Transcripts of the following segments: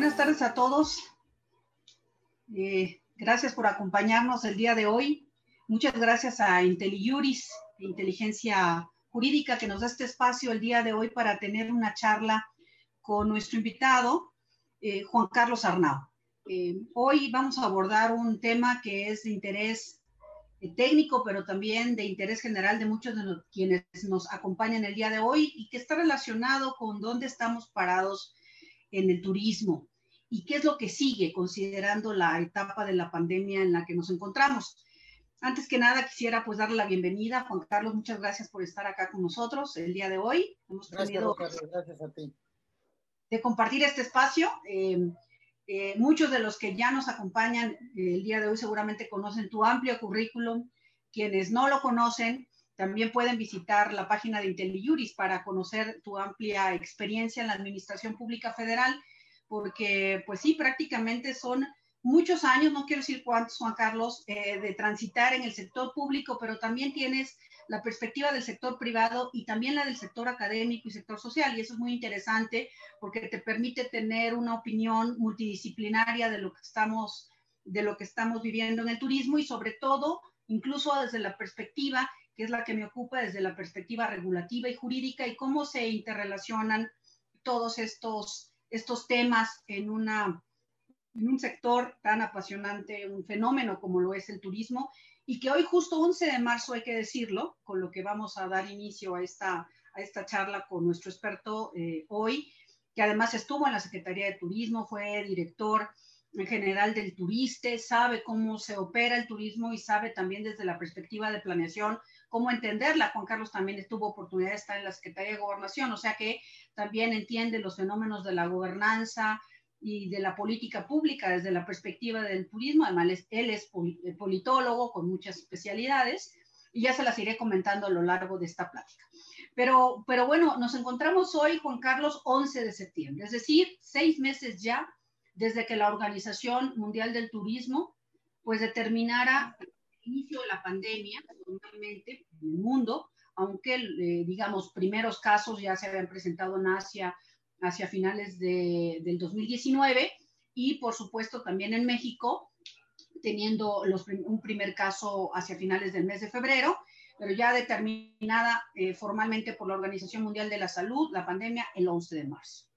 Buenas tardes a todos. Eh, gracias por acompañarnos el día de hoy. Muchas gracias a IntelliJuris, Inteligencia Jurídica, que nos da este espacio el día de hoy para tener una charla con nuestro invitado, eh, Juan Carlos Arnau. Eh, hoy vamos a abordar un tema que es de interés técnico, pero también de interés general de muchos de quienes nos acompañan el día de hoy y que está relacionado con dónde estamos parados en el turismo y qué es lo que sigue considerando la etapa de la pandemia en la que nos encontramos. Antes que nada, quisiera pues darle la bienvenida. Juan Carlos, muchas gracias por estar acá con nosotros el día de hoy. Hemos gracias, gracias a ti. De compartir este espacio. Eh, eh, muchos de los que ya nos acompañan eh, el día de hoy seguramente conocen tu amplio currículum. Quienes no lo conocen, también pueden visitar la página de IntelliJuris para conocer tu amplia experiencia en la Administración Pública Federal, porque pues sí, prácticamente son muchos años, no quiero decir cuántos, Juan Carlos, eh, de transitar en el sector público, pero también tienes la perspectiva del sector privado y también la del sector académico y sector social. Y eso es muy interesante porque te permite tener una opinión multidisciplinaria de lo que estamos, de lo que estamos viviendo en el turismo y sobre todo, incluso desde la perspectiva que es la que me ocupa desde la perspectiva regulativa y jurídica y cómo se interrelacionan todos estos, estos temas en, una, en un sector tan apasionante, un fenómeno como lo es el turismo, y que hoy justo 11 de marzo, hay que decirlo, con lo que vamos a dar inicio a esta, a esta charla con nuestro experto eh, hoy, que además estuvo en la Secretaría de Turismo, fue director en general del turista, sabe cómo se opera el turismo y sabe también desde la perspectiva de planeación cómo entenderla. Juan Carlos también tuvo oportunidad de estar en la Secretaría de Gobernación, o sea que también entiende los fenómenos de la gobernanza y de la política pública desde la perspectiva del turismo. Además, él es eh, politólogo con muchas especialidades y ya se las iré comentando a lo largo de esta plática. Pero, pero bueno, nos encontramos hoy, Juan Carlos, 11 de septiembre, es decir, seis meses ya desde que la Organización Mundial del Turismo pues determinara inicio de la pandemia, normalmente en el mundo, aunque, eh, digamos, primeros casos ya se habían presentado en Asia hacia finales de, del 2019 y, por supuesto, también en México, teniendo un primer caso hacia finales del mes de febrero, pero ya determinada eh, formalmente por la Organización Mundial de la Salud, la pandemia, el 11 de marzo.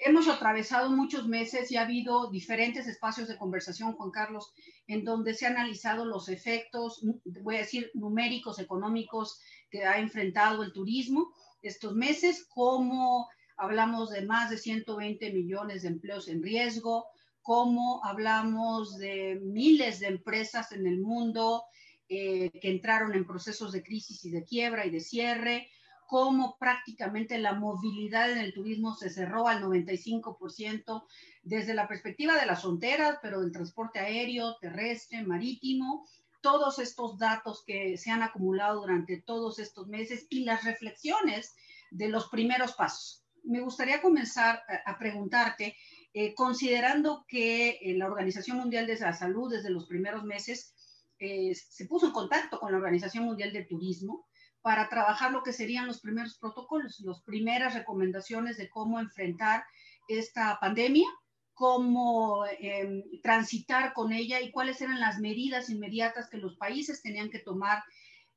Hemos atravesado muchos meses y ha habido diferentes espacios de conversación, Juan Carlos, en donde se han analizado los efectos, voy a decir, numéricos, económicos que ha enfrentado el turismo estos meses, cómo hablamos de más de 120 millones de empleos en riesgo, cómo hablamos de miles de empresas en el mundo eh, que entraron en procesos de crisis y de quiebra y de cierre, cómo prácticamente la movilidad en el turismo se cerró al 95% desde la perspectiva de las fronteras, pero del transporte aéreo, terrestre, marítimo, todos estos datos que se han acumulado durante todos estos meses y las reflexiones de los primeros pasos. Me gustaría comenzar a, preguntarte, eh, considerando que eh, la Organización Mundial de la Salud desde los primeros meses eh, se puso en contacto con la Organización Mundial de Turismo, para trabajar lo que serían los primeros protocolos, las primeras recomendaciones de cómo enfrentar esta pandemia, cómo em, transitar con ella y cuáles eran las medidas inmediatas que los países tenían que tomar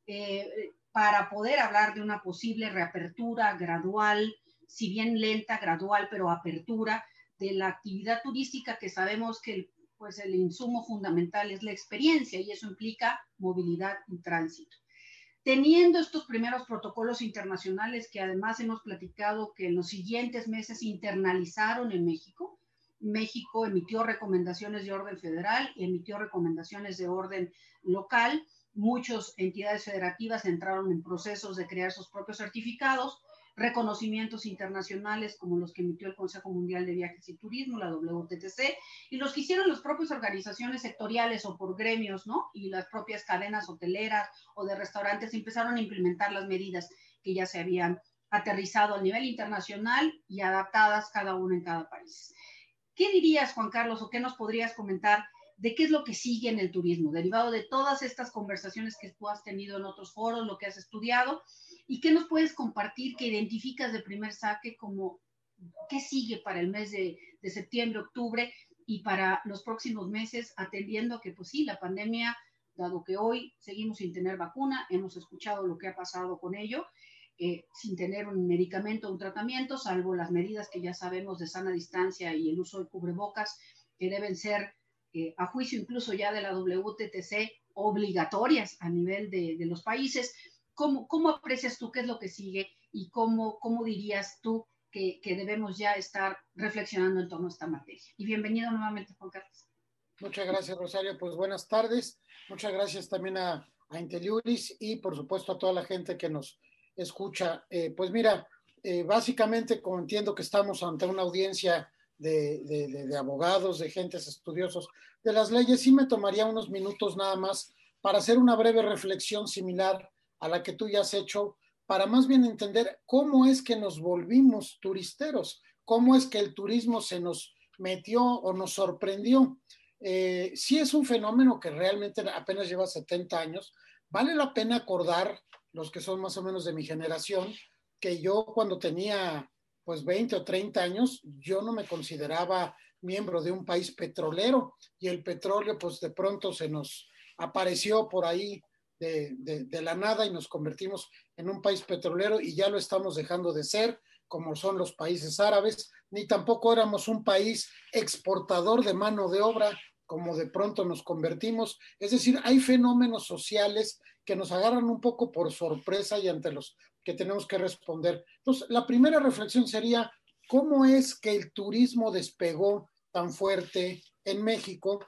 eh, para poder hablar de una posible reapertura gradual, si bien lenta, gradual, pero apertura de la actividad turística que sabemos que pues el insumo fundamental es la experiencia y eso implica movilidad y tránsito teniendo estos primeros protocolos internacionales que además hemos platicado que en los siguientes meses internalizaron en México. México emitió recomendaciones de orden federal y emitió recomendaciones de orden local. Muchas entidades federativas entraron en procesos de crear sus propios certificados reconocimientos internacionales como los que emitió el Consejo Mundial de Viajes y Turismo, la WTTC, y los que hicieron las propias organizaciones sectoriales o por gremios, ¿no? Y las propias cadenas hoteleras o de restaurantes empezaron a implementar las medidas que ya se habían aterrizado a nivel internacional y adaptadas cada uno en cada país. ¿Qué dirías, Juan Carlos, o qué nos podrías comentar de qué es lo que sigue en el turismo, derivado de todas estas conversaciones que tú has tenido en otros foros, lo que has estudiado, ¿Y qué nos puedes compartir que identificas de primer saque como qué sigue para el mes de, de septiembre, octubre y para los próximos meses, atendiendo que, pues sí, la pandemia, dado que hoy seguimos sin tener vacuna, hemos escuchado lo que ha pasado con ello, eh, sin tener un medicamento un tratamiento, salvo las medidas que ya sabemos de sana distancia y el uso de cubrebocas, que deben ser, eh, a juicio incluso ya de la WTTC, obligatorias a nivel de, de los países. ¿Cómo, ¿Cómo, aprecias tú qué es lo que sigue y cómo, cómo dirías tú que, que, debemos ya estar reflexionando en torno a esta materia? Y bienvenido nuevamente, Juan Carlos. Muchas gracias, Rosario. Pues buenas tardes. Muchas gracias también a, a Inteliuris y por supuesto a toda la gente que nos escucha. Eh, pues mira, eh, básicamente como entiendo que estamos ante una audiencia de, de, de, de, abogados, de gentes estudiosos de las leyes, sí me tomaría unos minutos nada más para hacer una breve reflexión similar a la que tú ya has hecho, para más bien entender cómo es que nos volvimos turisteros, cómo es que el turismo se nos metió o nos sorprendió. Eh, sí es un fenómeno que realmente apenas lleva 70 años. Vale la pena acordar, los que son más o menos de mi generación, que yo cuando tenía pues 20 o 30 años, yo no me consideraba miembro de un país petrolero y el petróleo pues de pronto se nos apareció por ahí de, la nada y nos convertimos en un país petrolero y ya lo estamos dejando de ser, como son los países árabes, ni tampoco éramos un país exportador de mano de obra, como de pronto nos convertimos. Es decir, hay fenómenos sociales que nos agarran un poco por sorpresa y ante los que tenemos que responder. Entonces, la primera reflexión sería, ¿cómo es que el turismo despegó tan fuerte en México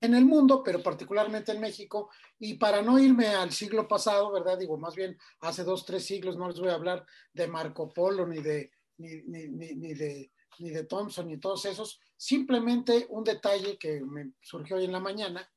en el mundo, pero particularmente en México. Y para no irme al siglo pasado, ¿verdad? Digo, más bien hace dos, tres siglos, no les voy a hablar de Marco Polo, ni de, ni, ni, ni, de, ni de Thompson, ni todos esos. Simplemente un detalle que me surgió hoy en la mañana,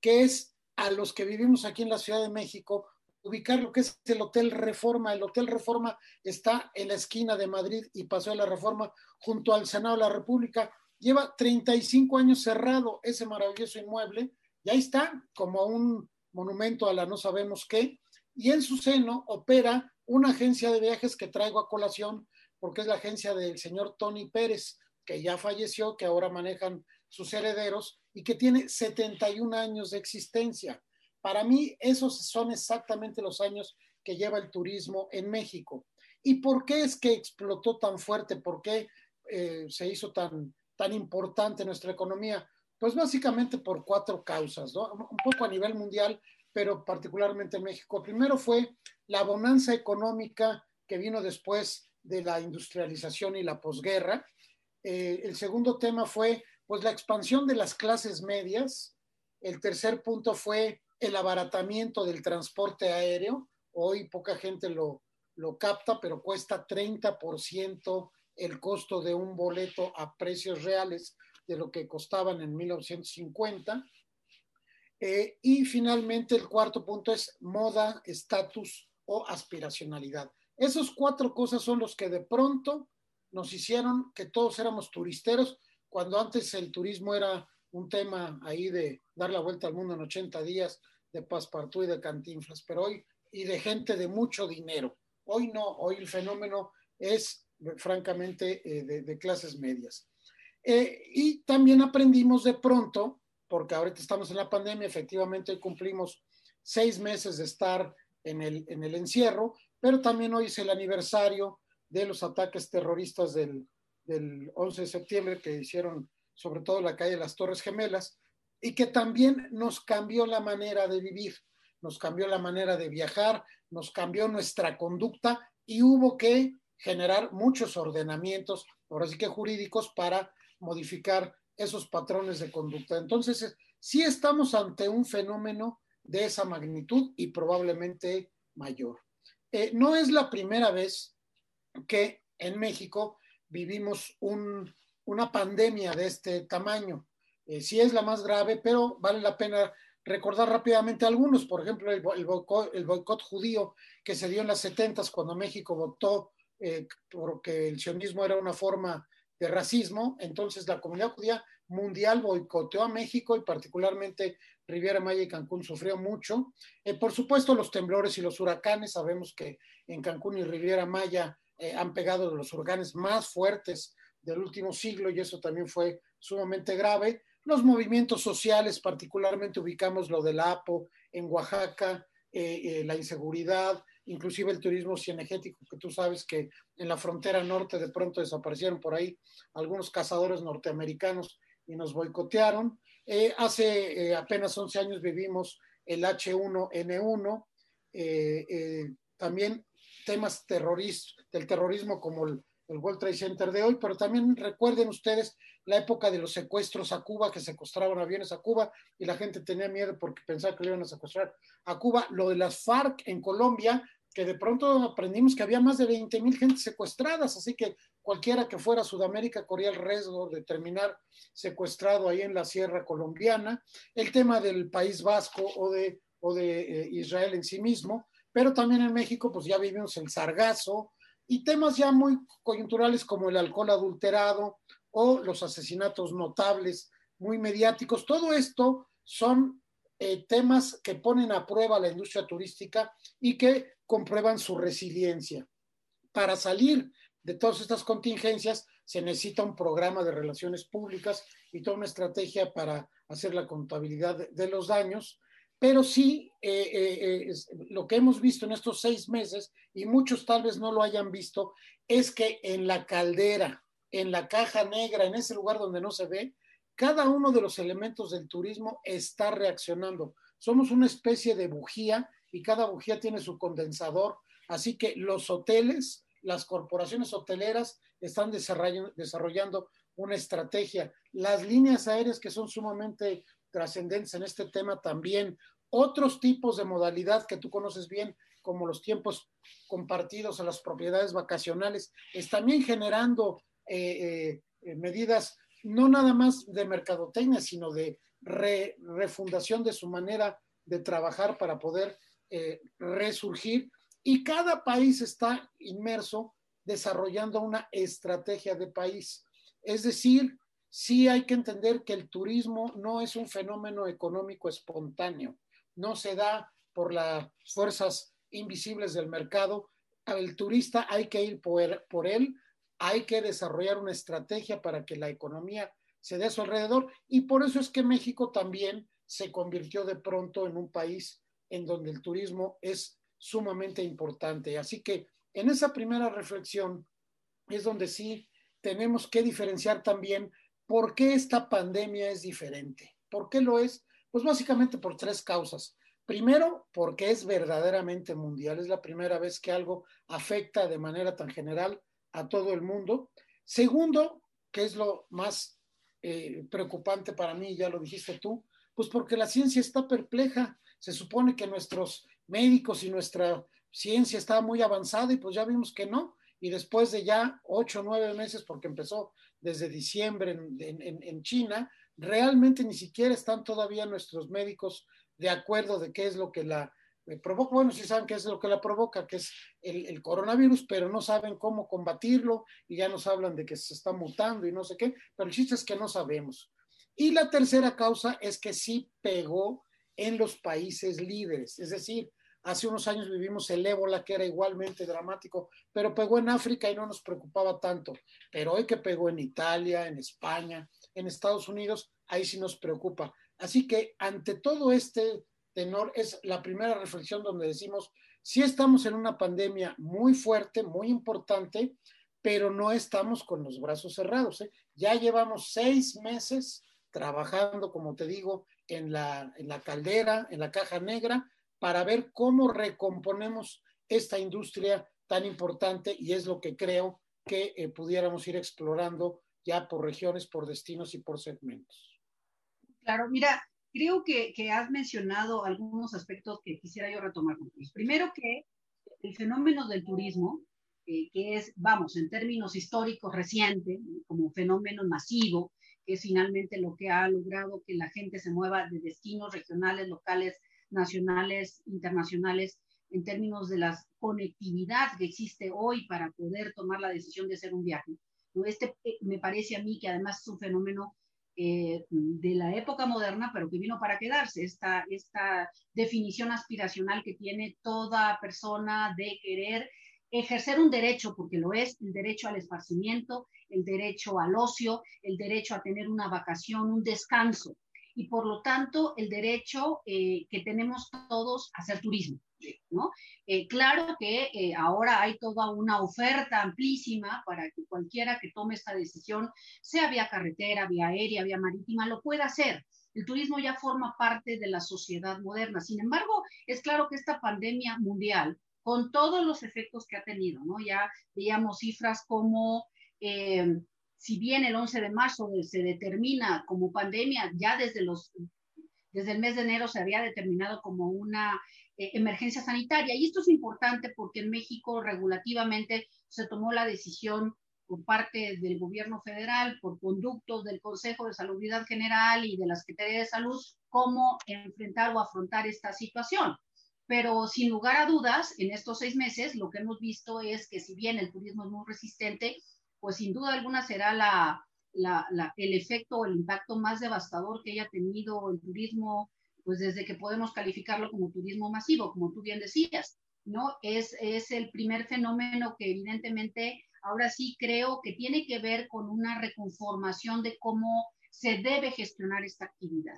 que es a los que vivimos aquí en la Ciudad de México, ubicar lo que es el Hotel Reforma. El Hotel Reforma está en la esquina de Madrid y pasó de la Reforma junto al Senado de la República lleva 35 años cerrado ese maravilloso inmueble y ahí está como un monumento a la no sabemos qué y en su seno opera una agencia de viajes que traigo a colación porque es la agencia del señor Tony Pérez que ya falleció, que ahora manejan sus herederos y que tiene 71 años de existencia. Para mí esos son exactamente los años que lleva el turismo en México. ¿Y por qué es que explotó tan fuerte? ¿Por qué eh, se hizo tan, tan importante en nuestra economía? Pues básicamente por cuatro causas, ¿no? Un poco a nivel mundial, pero particularmente en México. Primero fue la bonanza económica que vino después de la industrialización y la posguerra. Eh, el segundo tema fue pues la expansión de las clases medias. El tercer punto fue el abaratamiento del transporte aéreo. Hoy poca gente lo, lo capta, pero cuesta 30% el costo de un boleto a precios reales de lo que costaban en 1950. Eh, y finalmente el cuarto punto es moda, estatus o aspiracionalidad. Esas cuatro cosas son los que de pronto nos hicieron que todos éramos turisteros, cuando antes el turismo era un tema ahí de dar la vuelta al mundo en 80 días, de paspartú y de cantinflas, pero hoy, y de gente de mucho dinero. Hoy no, hoy el fenómeno es francamente eh, de, clases medias. Eh, y también aprendimos de pronto, porque ahorita estamos en la pandemia, efectivamente cumplimos seis meses de estar en el, en el encierro, pero también hoy es el aniversario de los ataques terroristas del, del 11 de septiembre que hicieron sobre todo la calle de las Torres Gemelas y que también nos cambió la manera de vivir, nos cambió la manera de viajar, nos cambió nuestra conducta y hubo que generar muchos ordenamientos, ahora sí que jurídicos, para modificar esos patrones de conducta. Entonces, sí estamos ante un fenómeno de esa magnitud y probablemente mayor. Eh, no es la primera vez que en México vivimos un, una pandemia de este tamaño. Eh, sí es la más grave, pero vale la pena recordar rápidamente algunos. Por ejemplo, el, el, boicot, el boicot judío que se dio en las 70 cuando México votó eh, porque el sionismo era una forma de racismo, entonces la comunidad judía mundial boicoteó a México y particularmente Riviera Maya y Cancún sufrió mucho. Eh, por supuesto, los temblores y los huracanes, sabemos que en Cancún y Riviera Maya eh, han pegado los huracanes más fuertes del último siglo y eso también fue sumamente grave. Los movimientos sociales, particularmente ubicamos lo del APO en Oaxaca, eh, la inseguridad, inclusive el turismo cinegético, que tú sabes que en la frontera norte de pronto desaparecieron por ahí algunos cazadores norteamericanos y nos boicotearon. Eh, hace apenas 11 años vivimos el H1N1, también temas del terrorismo como el, el World Trade Center de hoy, pero también recuerden ustedes la época de los secuestros a Cuba, que secuestraban aviones a Cuba y la gente tenía miedo porque pensaba que le iban a secuestrar a Cuba. Lo de las FARC en Colombia, que de pronto aprendimos que había más de 20 mil gente secuestradas, así que cualquiera que fuera a Sudamérica corría el riesgo de terminar secuestrado ahí en la sierra colombiana. El tema del País Vasco o de, o de eh, Israel en sí mismo, pero también en México pues ya vivimos el sargazo, y temas ya muy coyunturales como el alcohol adulterado o los asesinatos notables, muy mediáticos. Todo esto son eh, temas que ponen a prueba la industria turística y que comprueban su resiliencia. Para salir de todas estas contingencias se necesita un programa de relaciones públicas y toda una estrategia para hacer la contabilidad de los daños pero sí, eh, eh, eh, lo que hemos visto en estos seis meses, y muchos tal vez no lo hayan visto, es que en la caldera, en la caja negra, en ese lugar donde no se ve, cada uno de los elementos del turismo está reaccionando. Somos una especie de bujía y cada bujía tiene su condensador, así que los hoteles, las corporaciones hoteleras están desarrollando una estrategia. Las líneas aéreas que son sumamente trascendentes en este tema también. Otros tipos de modalidad que tú conoces bien, como los tiempos compartidos a las propiedades vacacionales, es también generando eh, eh, medidas no nada más de mercadotecnia, sino de refundación de su manera de trabajar para poder eh, resurgir. Y cada país está inmerso desarrollando una estrategia de país. Es decir, sí hay que entender que el turismo no es un fenómeno económico espontáneo, no se da por las fuerzas invisibles del mercado. El turista hay que ir por, él, hay que desarrollar una estrategia para que la economía se dé a su alrededor y por eso es que México también se convirtió de pronto en un país en donde el turismo es sumamente importante. Así que en esa primera reflexión es donde sí tenemos que diferenciar también ¿Por qué esta pandemia es diferente? ¿Por qué lo es? Pues básicamente por tres causas. Primero, porque es verdaderamente mundial. Es la primera vez que algo afecta de manera tan general a todo el mundo. Segundo, que es lo más eh, preocupante para mí, ya lo dijiste tú, pues porque la ciencia está perpleja. Se supone que nuestros médicos y nuestra ciencia está muy avanzada y pues ya vimos que no. Y después de ya ocho o nueve meses, porque empezó desde diciembre en, China, realmente ni siquiera están todavía nuestros médicos de acuerdo de qué es lo que la eh, provoca. Bueno, sí saben qué es lo que la provoca, que es el, coronavirus, pero no saben cómo combatirlo y ya nos hablan de que se está mutando y no sé qué, pero el chiste es que no sabemos. Y la tercera causa es que sí pegó en los países líderes, es decir, Hace unos años vivimos el ébola, que era igualmente dramático, pero pegó en África y no nos preocupaba tanto. Pero hoy que pegó en Italia, en España, en Estados Unidos, ahí sí nos preocupa. Así que ante todo este tenor es la primera reflexión donde decimos, sí estamos en una pandemia muy fuerte, muy importante, pero no estamos con los brazos cerrados. ¿eh? Ya llevamos seis meses trabajando, como te digo, en la, en la caldera, en la caja negra, para ver cómo recomponemos esta industria tan importante y es lo que creo que eh, pudiéramos ir explorando ya por regiones, por destinos y por segmentos. Claro, mira, creo que, has mencionado algunos aspectos que quisiera yo retomar contigo. Primero que el fenómeno del turismo, eh, que es, vamos, en términos históricos reciente, como fenómeno masivo, que es finalmente lo que ha logrado que la gente se mueva de destinos regionales, locales, nacionales, internacionales, en términos de la conectividad que existe hoy para poder tomar la decisión de hacer un viaje. Este eh, me parece a mí que además es un fenómeno eh, de la época moderna, pero que vino para quedarse, esta, esta definición aspiracional que tiene toda persona de querer ejercer un derecho, porque lo es, el derecho al esparcimiento, el derecho al ocio, el derecho a tener una vacación, un descanso, y por lo tanto el derecho eh, que tenemos todos a hacer turismo. Eh, claro que eh, ahora hay toda una oferta amplísima para que cualquiera que tome esta decisión, sea vía carretera, vía aérea, vía marítima, lo pueda hacer. El turismo ya forma parte de la sociedad moderna. Sin embargo, es claro que esta pandemia mundial, con todos los efectos que ha tenido, ¿no? Ya veíamos cifras como eh, si bien el 11 de marzo se determina como pandemia, ya desde, los, desde el mes de enero se había determinado como una eh, emergencia sanitaria. Y esto es importante porque en México regulativamente se tomó la decisión por parte del gobierno federal, por conductos del Consejo de Salubridad General y de la Secretaría de Salud, cómo enfrentar o afrontar esta situación. Pero sin lugar a dudas, en estos seis meses lo que hemos visto es que si bien el turismo es muy resistente, pues sin duda alguna será la, el efecto o el impacto más devastador que haya tenido el turismo, pues desde que podemos calificarlo como turismo masivo, como tú bien decías, ¿no? Es, es el primer fenómeno que evidentemente ahora sí creo que tiene que ver con una reconformación de cómo se debe gestionar esta actividad.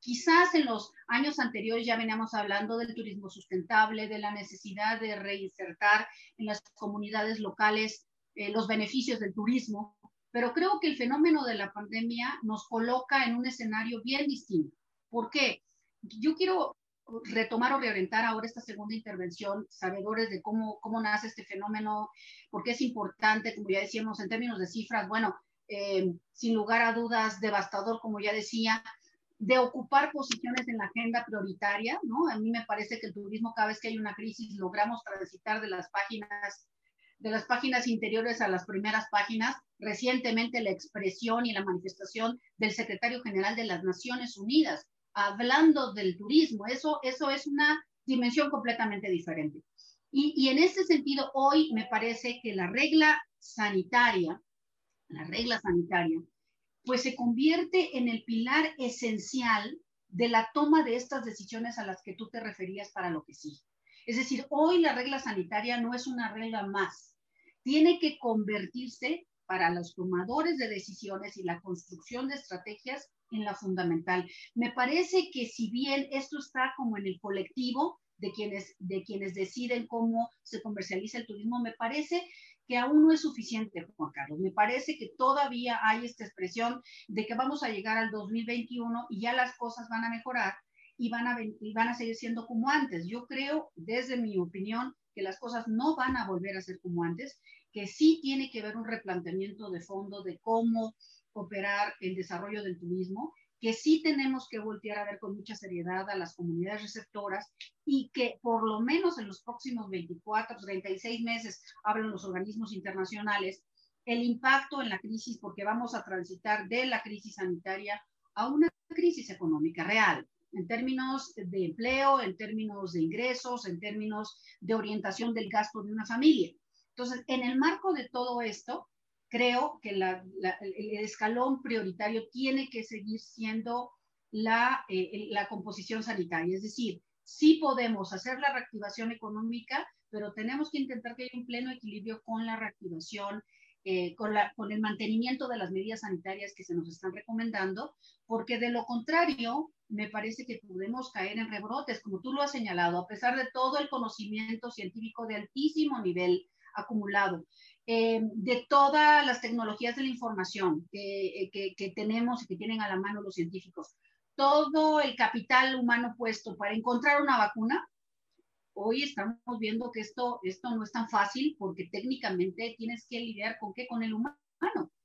Quizás en los años anteriores ya veníamos hablando del turismo sustentable, de la necesidad de reinsertar en las comunidades locales eh, los beneficios del turismo, pero creo que el fenómeno de la pandemia nos coloca en un escenario bien distinto. ¿Por qué? Yo quiero retomar o reorientar ahora esta segunda intervención, sabedores de cómo, cómo nace este fenómeno, porque es importante, como ya decíamos, en términos de cifras, bueno, eh, sin lugar a dudas, devastador, como ya decía, de ocupar posiciones en la agenda prioritaria, ¿no? A mí me parece que el turismo, cada vez que hay una crisis, logramos transitar de las páginas de las páginas interiores a las primeras páginas, recientemente la expresión y la manifestación del secretario general de las Naciones Unidas, hablando del turismo. Eso, eso es una dimensión completamente diferente. Y, y en este sentido, hoy me parece que la regla sanitaria, la regla sanitaria, pues se convierte en el pilar esencial de la toma de estas decisiones a las que tú te referías para lo que sigue. Es decir, hoy la regla sanitaria no es una regla más, tiene que convertirse para los tomadores de decisiones y la construcción de estrategias en la fundamental. Me parece que si bien esto está como en el colectivo de quienes, de quienes deciden cómo se comercializa el turismo, me parece que aún no es suficiente, Juan Carlos. Me parece que todavía hay esta expresión de que vamos a llegar al 2021 y ya las cosas van a mejorar y van a, y van a seguir siendo como antes. Yo creo, desde mi opinión, que las cosas no van a volver a ser como antes, que sí tiene que haber un replanteamiento de fondo de cómo operar el desarrollo del turismo, que sí tenemos que voltear a ver con mucha seriedad a las comunidades receptoras y que por lo menos en los próximos 24, 36 meses, hablan los organismos internacionales, el impacto en la crisis, porque vamos a transitar de la crisis sanitaria a una crisis económica real en términos de empleo, en términos de ingresos, en términos de orientación del gasto de una familia. Entonces, en el marco de todo esto, creo que el escalón prioritario tiene que seguir siendo la, eh, la composición sanitaria. Es decir, sí podemos hacer la reactivación económica, pero tenemos que intentar que haya un pleno equilibrio con la reactivación eh, con, la, con, el mantenimiento de las medidas sanitarias que se nos están recomendando, porque de lo contrario, me parece que podemos caer en rebrotes, como tú lo has señalado, a pesar de todo el conocimiento científico de altísimo nivel acumulado, eh, de todas las tecnologías de la información que, que, que tenemos y que tienen a la mano los científicos, todo el capital humano puesto para encontrar una vacuna, hoy estamos viendo que esto, esto no es tan fácil porque técnicamente tienes que lidiar con qué, con el humano,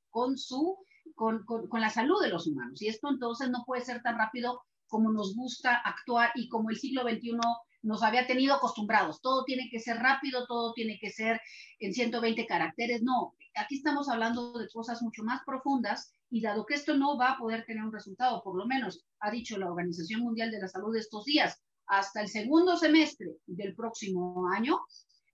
con su, con, con, con, la salud de los humanos. Y esto entonces no puede ser tan rápido como nos gusta actuar y como el siglo XXI nos había tenido acostumbrados. Todo tiene que ser rápido, todo tiene que ser en 120 caracteres. No, aquí estamos hablando de cosas mucho más profundas y dado que esto no va a poder tener un resultado, por lo menos ha dicho la Organización Mundial de la Salud estos días, hasta el segundo semestre del próximo año,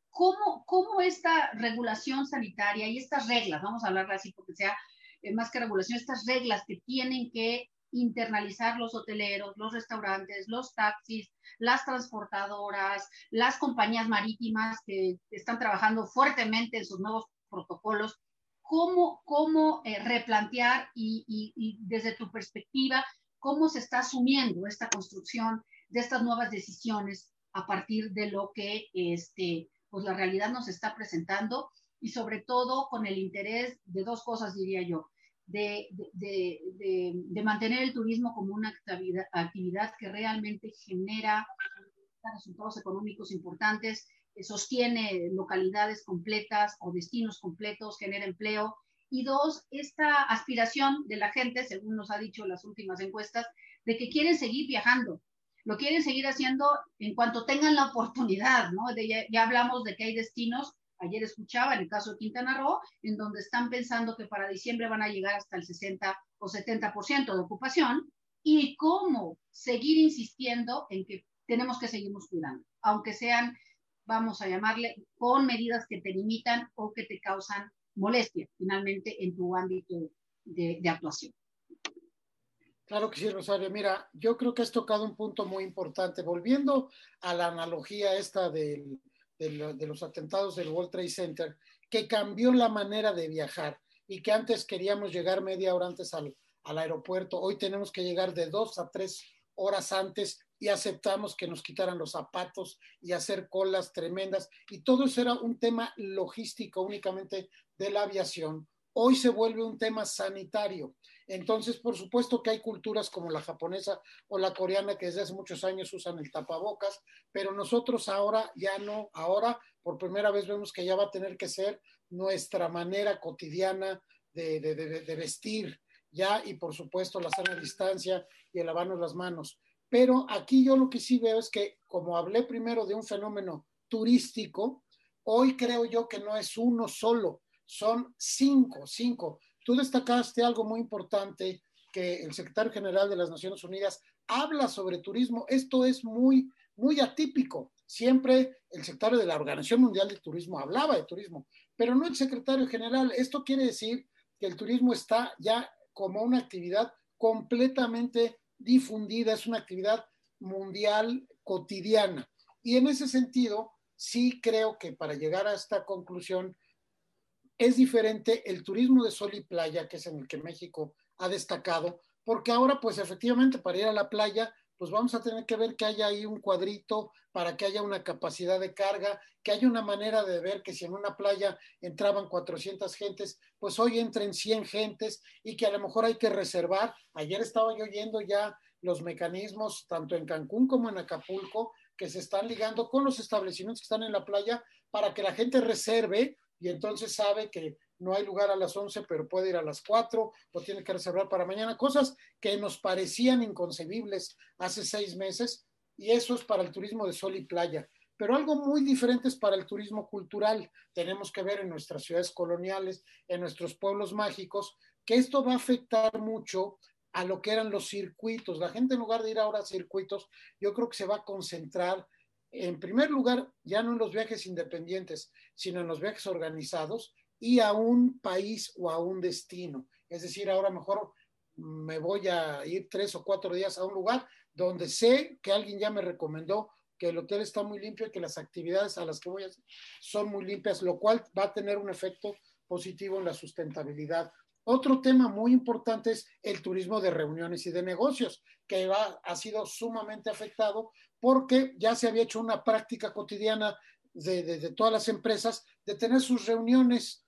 ¿cómo, cómo esta regulación sanitaria y estas reglas, vamos a hablar así porque sea eh, más que regulación, estas reglas que tienen que internalizar los hoteleros, los restaurantes, los taxis, las transportadoras, las compañías marítimas que están trabajando fuertemente en sus nuevos protocolos. ¿Cómo, cómo eh, replantear y, y desde tu perspectiva, cómo se está asumiendo esta construcción de estas nuevas decisiones a partir de lo que este, pues la realidad nos está presentando y sobre todo con el interés de dos cosas, diría yo, de, mantener el turismo como una actividad, actividad que realmente genera resultados económicos importantes, sostiene localidades completas o destinos completos, genera empleo. Y dos, esta aspiración de la gente, según nos ha dicho las últimas encuestas, de que quieren seguir viajando, lo quieren seguir haciendo en cuanto tengan la oportunidad, ¿no? ya, hablamos de que hay destinos, ayer escuchaba en el caso de Quintana Roo, en donde están pensando que para diciembre van a llegar hasta el 60 o 70% de ocupación, y cómo seguir insistiendo en que tenemos que seguirnos cuidando, aunque sean, vamos a llamarle, con medidas que te limitan o que te causan molestia, finalmente, en tu ámbito de actuación. Claro que sí, Rosario. Mira, yo creo que has tocado un punto muy importante. Volviendo a la analogía esta de los atentados del World Trade Center, que cambió la manera de viajar y que antes queríamos llegar media hora antes al, al aeropuerto, hoy tenemos que llegar de dos a tres horas antes y aceptamos que nos quitaran los zapatos y hacer colas tremendas. Y todo eso era un tema logístico únicamente de la aviación. Hoy se vuelve un tema sanitario. Entonces, por supuesto que hay culturas como la japonesa o la coreana que desde hace muchos años usan el tapabocas, pero nosotros ahora ya no, ahora por primera vez vemos que ya va a tener que ser nuestra manera cotidiana de, vestir, ya, y por supuesto la sana distancia y el lavarnos las manos. Pero aquí yo lo que sí veo es que, como hablé primero de un fenómeno turístico, hoy creo yo que no es uno solo, son cinco, cinco. Tú destacaste algo muy importante que el secretario general de las Naciones Unidas habla sobre turismo. Esto es muy, muy atípico. Siempre el secretario de la Organización Mundial de Turismo hablaba de turismo, pero no el secretario general. Esto quiere decir que el turismo está ya como una actividad completamente difundida, es una actividad mundial cotidiana. Y en ese sentido, sí creo que para llegar a esta conclusión es diferente el turismo de sol y playa, que es en el que México ha destacado, porque ahora pues efectivamente para ir a la playa pues vamos a tener que ver que haya ahí un cuadrito para que haya una capacidad de carga, que haya una manera de ver que si en una playa entraban 400 gentes, pues hoy entren 100 gentes y que a lo mejor hay que reservar. Ayer estaba yo oyendo ya los mecanismos, tanto en Cancún como en Acapulco, que se están ligando con los establecimientos que están en la playa para que la gente reserve y entonces sabe que no hay lugar a las 11, pero puede ir a las 4 o tiene que reservar para mañana, cosas que nos parecían inconcebibles hace seis meses y eso es para el turismo de sol y playa. Pero algo muy diferente es para el turismo cultural. Tenemos que ver en nuestras ciudades coloniales, en nuestros pueblos mágicos, que esto va a afectar mucho a lo que eran los circuitos. La gente en lugar de ir ahora a circuitos, yo creo que se va a concentrar en primer lugar, ya no en los viajes independientes, sino en los viajes organizados y a un país o a un destino. Es decir, ahora mejor me voy a ir tres o cuatro días a un lugar donde sé que alguien ya me recomendó que el hotel está muy limpio y que las actividades a las que voy a hacer son muy limpias, lo cual va a tener un efecto positivo en la sustentabilidad. Otro tema muy importante es el turismo de reuniones y de negocios, que ha sido sumamente afectado porque ya se había hecho una práctica cotidiana de, todas las empresas de tener sus reuniones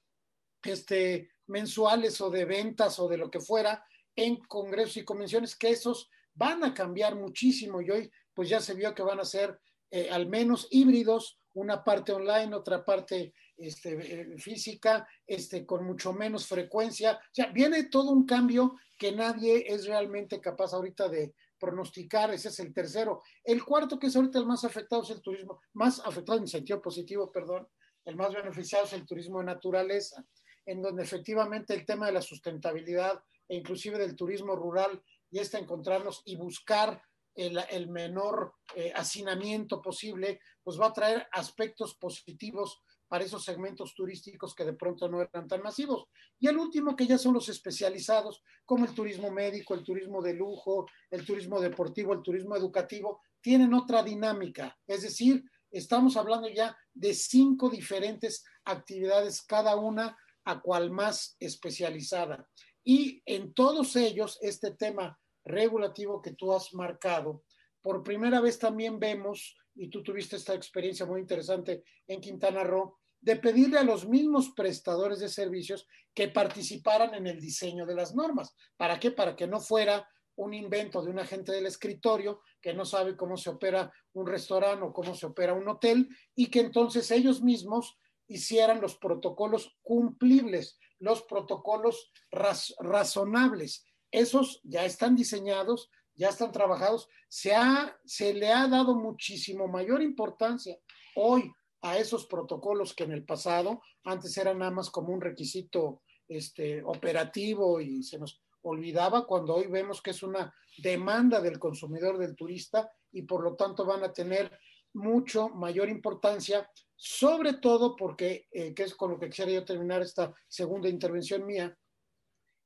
este, mensuales o de ventas o de lo que fuera en congresos y convenciones, que esos van a cambiar muchísimo y hoy pues ya se vio que van a ser eh, al menos híbridos, una parte online, otra parte este, eh, física, este, con mucho menos frecuencia. O sea, viene todo un cambio que nadie es realmente capaz ahorita de, pronosticar, ese es el tercero. El cuarto, que es ahorita el más afectado, es el turismo, más afectado en sentido positivo, perdón, el más beneficiado es el turismo de naturaleza, en donde efectivamente el tema de la sustentabilidad e inclusive del turismo rural y está encontrarnos y buscar el, menor eh, hacinamiento posible, pues va a traer aspectos positivos para esos segmentos turísticos que de pronto no eran tan masivos. Y el último, que ya son los especializados, como el turismo médico, el turismo de lujo, el turismo deportivo, el turismo educativo, tienen otra dinámica. Es decir, estamos hablando ya de cinco diferentes actividades, cada una a cual más especializada. Y en todos ellos, este tema regulativo que tú has marcado, por primera vez también vemos, y tú tuviste esta experiencia muy interesante en Quintana Roo, de pedirle a los mismos prestadores de servicios que participaran en el diseño de las normas. ¿Para qué? Para que no fuera un invento de un agente del escritorio que no sabe cómo se opera un restaurante o cómo se opera un hotel y que entonces ellos mismos hicieran los protocolos cumplibles, los protocolos razonables. Esos ya están diseñados, ya están trabajados. Se, ha, se le ha dado muchísimo mayor importancia hoy a esos protocolos que en el pasado, antes eran nada más como un requisito este, operativo y se nos olvidaba cuando hoy vemos que es una demanda del consumidor, del turista, y por lo tanto van a tener mucho mayor importancia, sobre todo porque, eh, que es con lo que quisiera yo terminar esta segunda intervención mía,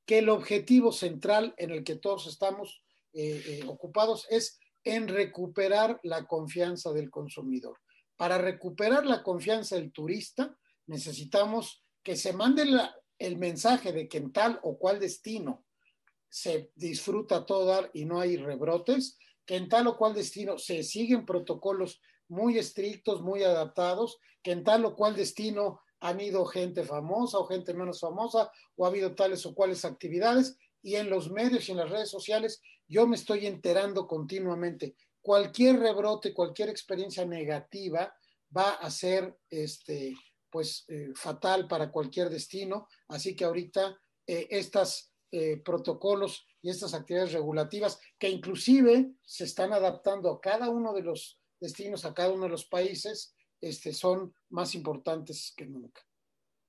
que el objetivo central en el que todos estamos eh, eh, ocupados es en recuperar la confianza del consumidor. Para recuperar la confianza del turista, necesitamos que se mande el mensaje de que en tal o cual destino se disfruta todo dar y no hay rebrotes, que en tal o cual destino se siguen protocolos muy estrictos, muy adaptados, que en tal o cual destino han ido gente famosa o gente menos famosa, o ha habido tales o cuales actividades, y en los medios y en las redes sociales yo me estoy enterando continuamente cualquier rebrote, cualquier experiencia negativa va a ser este, pues, eh, fatal para cualquier destino. Así que ahorita eh, estos eh, protocolos y estas actividades regulativas que inclusive se están adaptando a cada uno de los destinos, a cada uno de los países, este, son más importantes que nunca.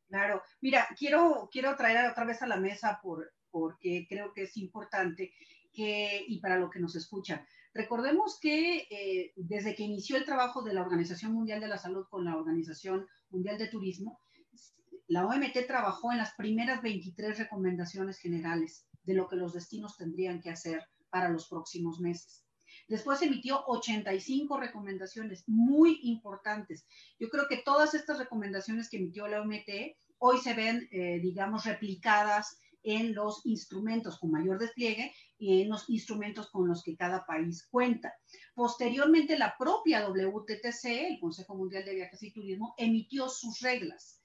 Claro, mira, quiero, quiero traer otra vez a la mesa por, porque creo que es importante que, y para lo que nos escuchan, Recordemos que eh, desde que inició el trabajo de la Organización Mundial de la Salud con la Organización Mundial de Turismo, la OMT trabajó en las primeras 23 recomendaciones generales de lo que los destinos tendrían que hacer para los próximos meses. Después emitió 85 recomendaciones muy importantes. Yo creo que todas estas recomendaciones que emitió la OMT hoy se ven, eh, digamos, replicadas en los instrumentos con mayor despliegue y en los instrumentos con los que cada país cuenta. Posteriormente, la propia WTTC, el Consejo Mundial de Viajes y Turismo, emitió sus reglas,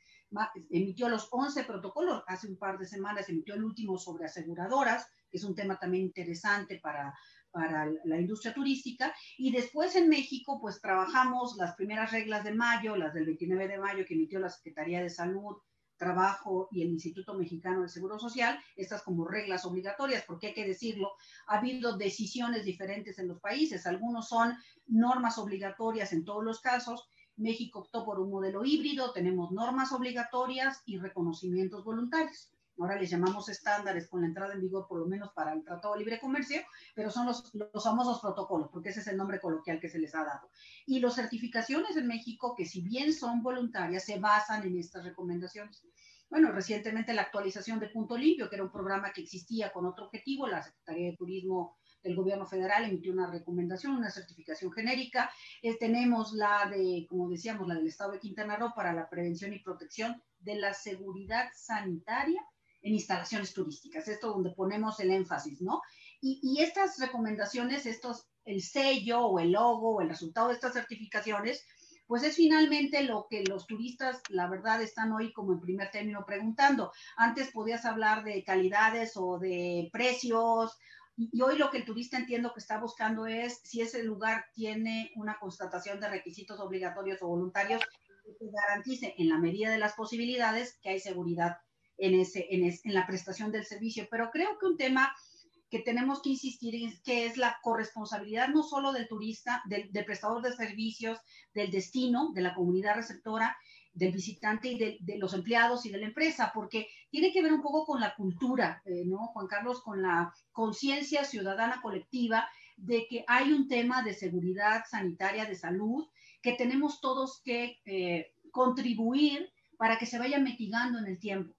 emitió los 11 protocolos, hace un par de semanas emitió el último sobre aseguradoras, que es un tema también interesante para, para la industria turística. Y después en México, pues trabajamos las primeras reglas de mayo, las del 29 de mayo que emitió la Secretaría de Salud, Trabajo y el Instituto Mexicano del Seguro Social, estas como reglas obligatorias, porque hay que decirlo, ha habido decisiones diferentes en los países, algunos son normas obligatorias en todos los casos, México optó por un modelo híbrido, tenemos normas obligatorias y reconocimientos voluntarios. Ahora les llamamos estándares con la entrada en vigor, por lo menos para el Tratado de Libre Comercio, pero son los, los famosos protocolos, porque ese es el nombre coloquial que se les ha dado. Y las certificaciones en México, que si bien son voluntarias, se basan en estas recomendaciones. Bueno, recientemente la actualización de Punto Limpio, que era un programa que existía con otro objetivo, la Secretaría de Turismo del Gobierno Federal emitió una recomendación, una certificación genérica. Eh, tenemos la de, como decíamos, la del Estado de Quintana Roo para la prevención y protección de la seguridad sanitaria en instalaciones turísticas. Esto donde ponemos el énfasis, ¿no? Y, estas recomendaciones, estos, el sello o el logo o el resultado de estas certificaciones, pues es finalmente lo que los turistas, la verdad, están hoy como en primer término preguntando. Antes podías hablar de calidades o de precios, y hoy lo que el turista entiendo que está buscando es si ese lugar tiene una constatación de requisitos obligatorios o voluntarios que garantice en la medida de las posibilidades que hay seguridad en, ese, en, en la prestación del servicio. Pero creo que un tema que tenemos que insistir es que es la corresponsabilidad no solo del turista, del, prestador de servicios, del destino, de la comunidad receptora, del visitante y de, los empleados y de la empresa, porque tiene que ver un poco con la cultura, eh, ¿no, Juan Carlos? Con la conciencia ciudadana colectiva de que hay un tema de seguridad sanitaria, de salud, que tenemos todos que eh, contribuir para que se vaya mitigando en el tiempo.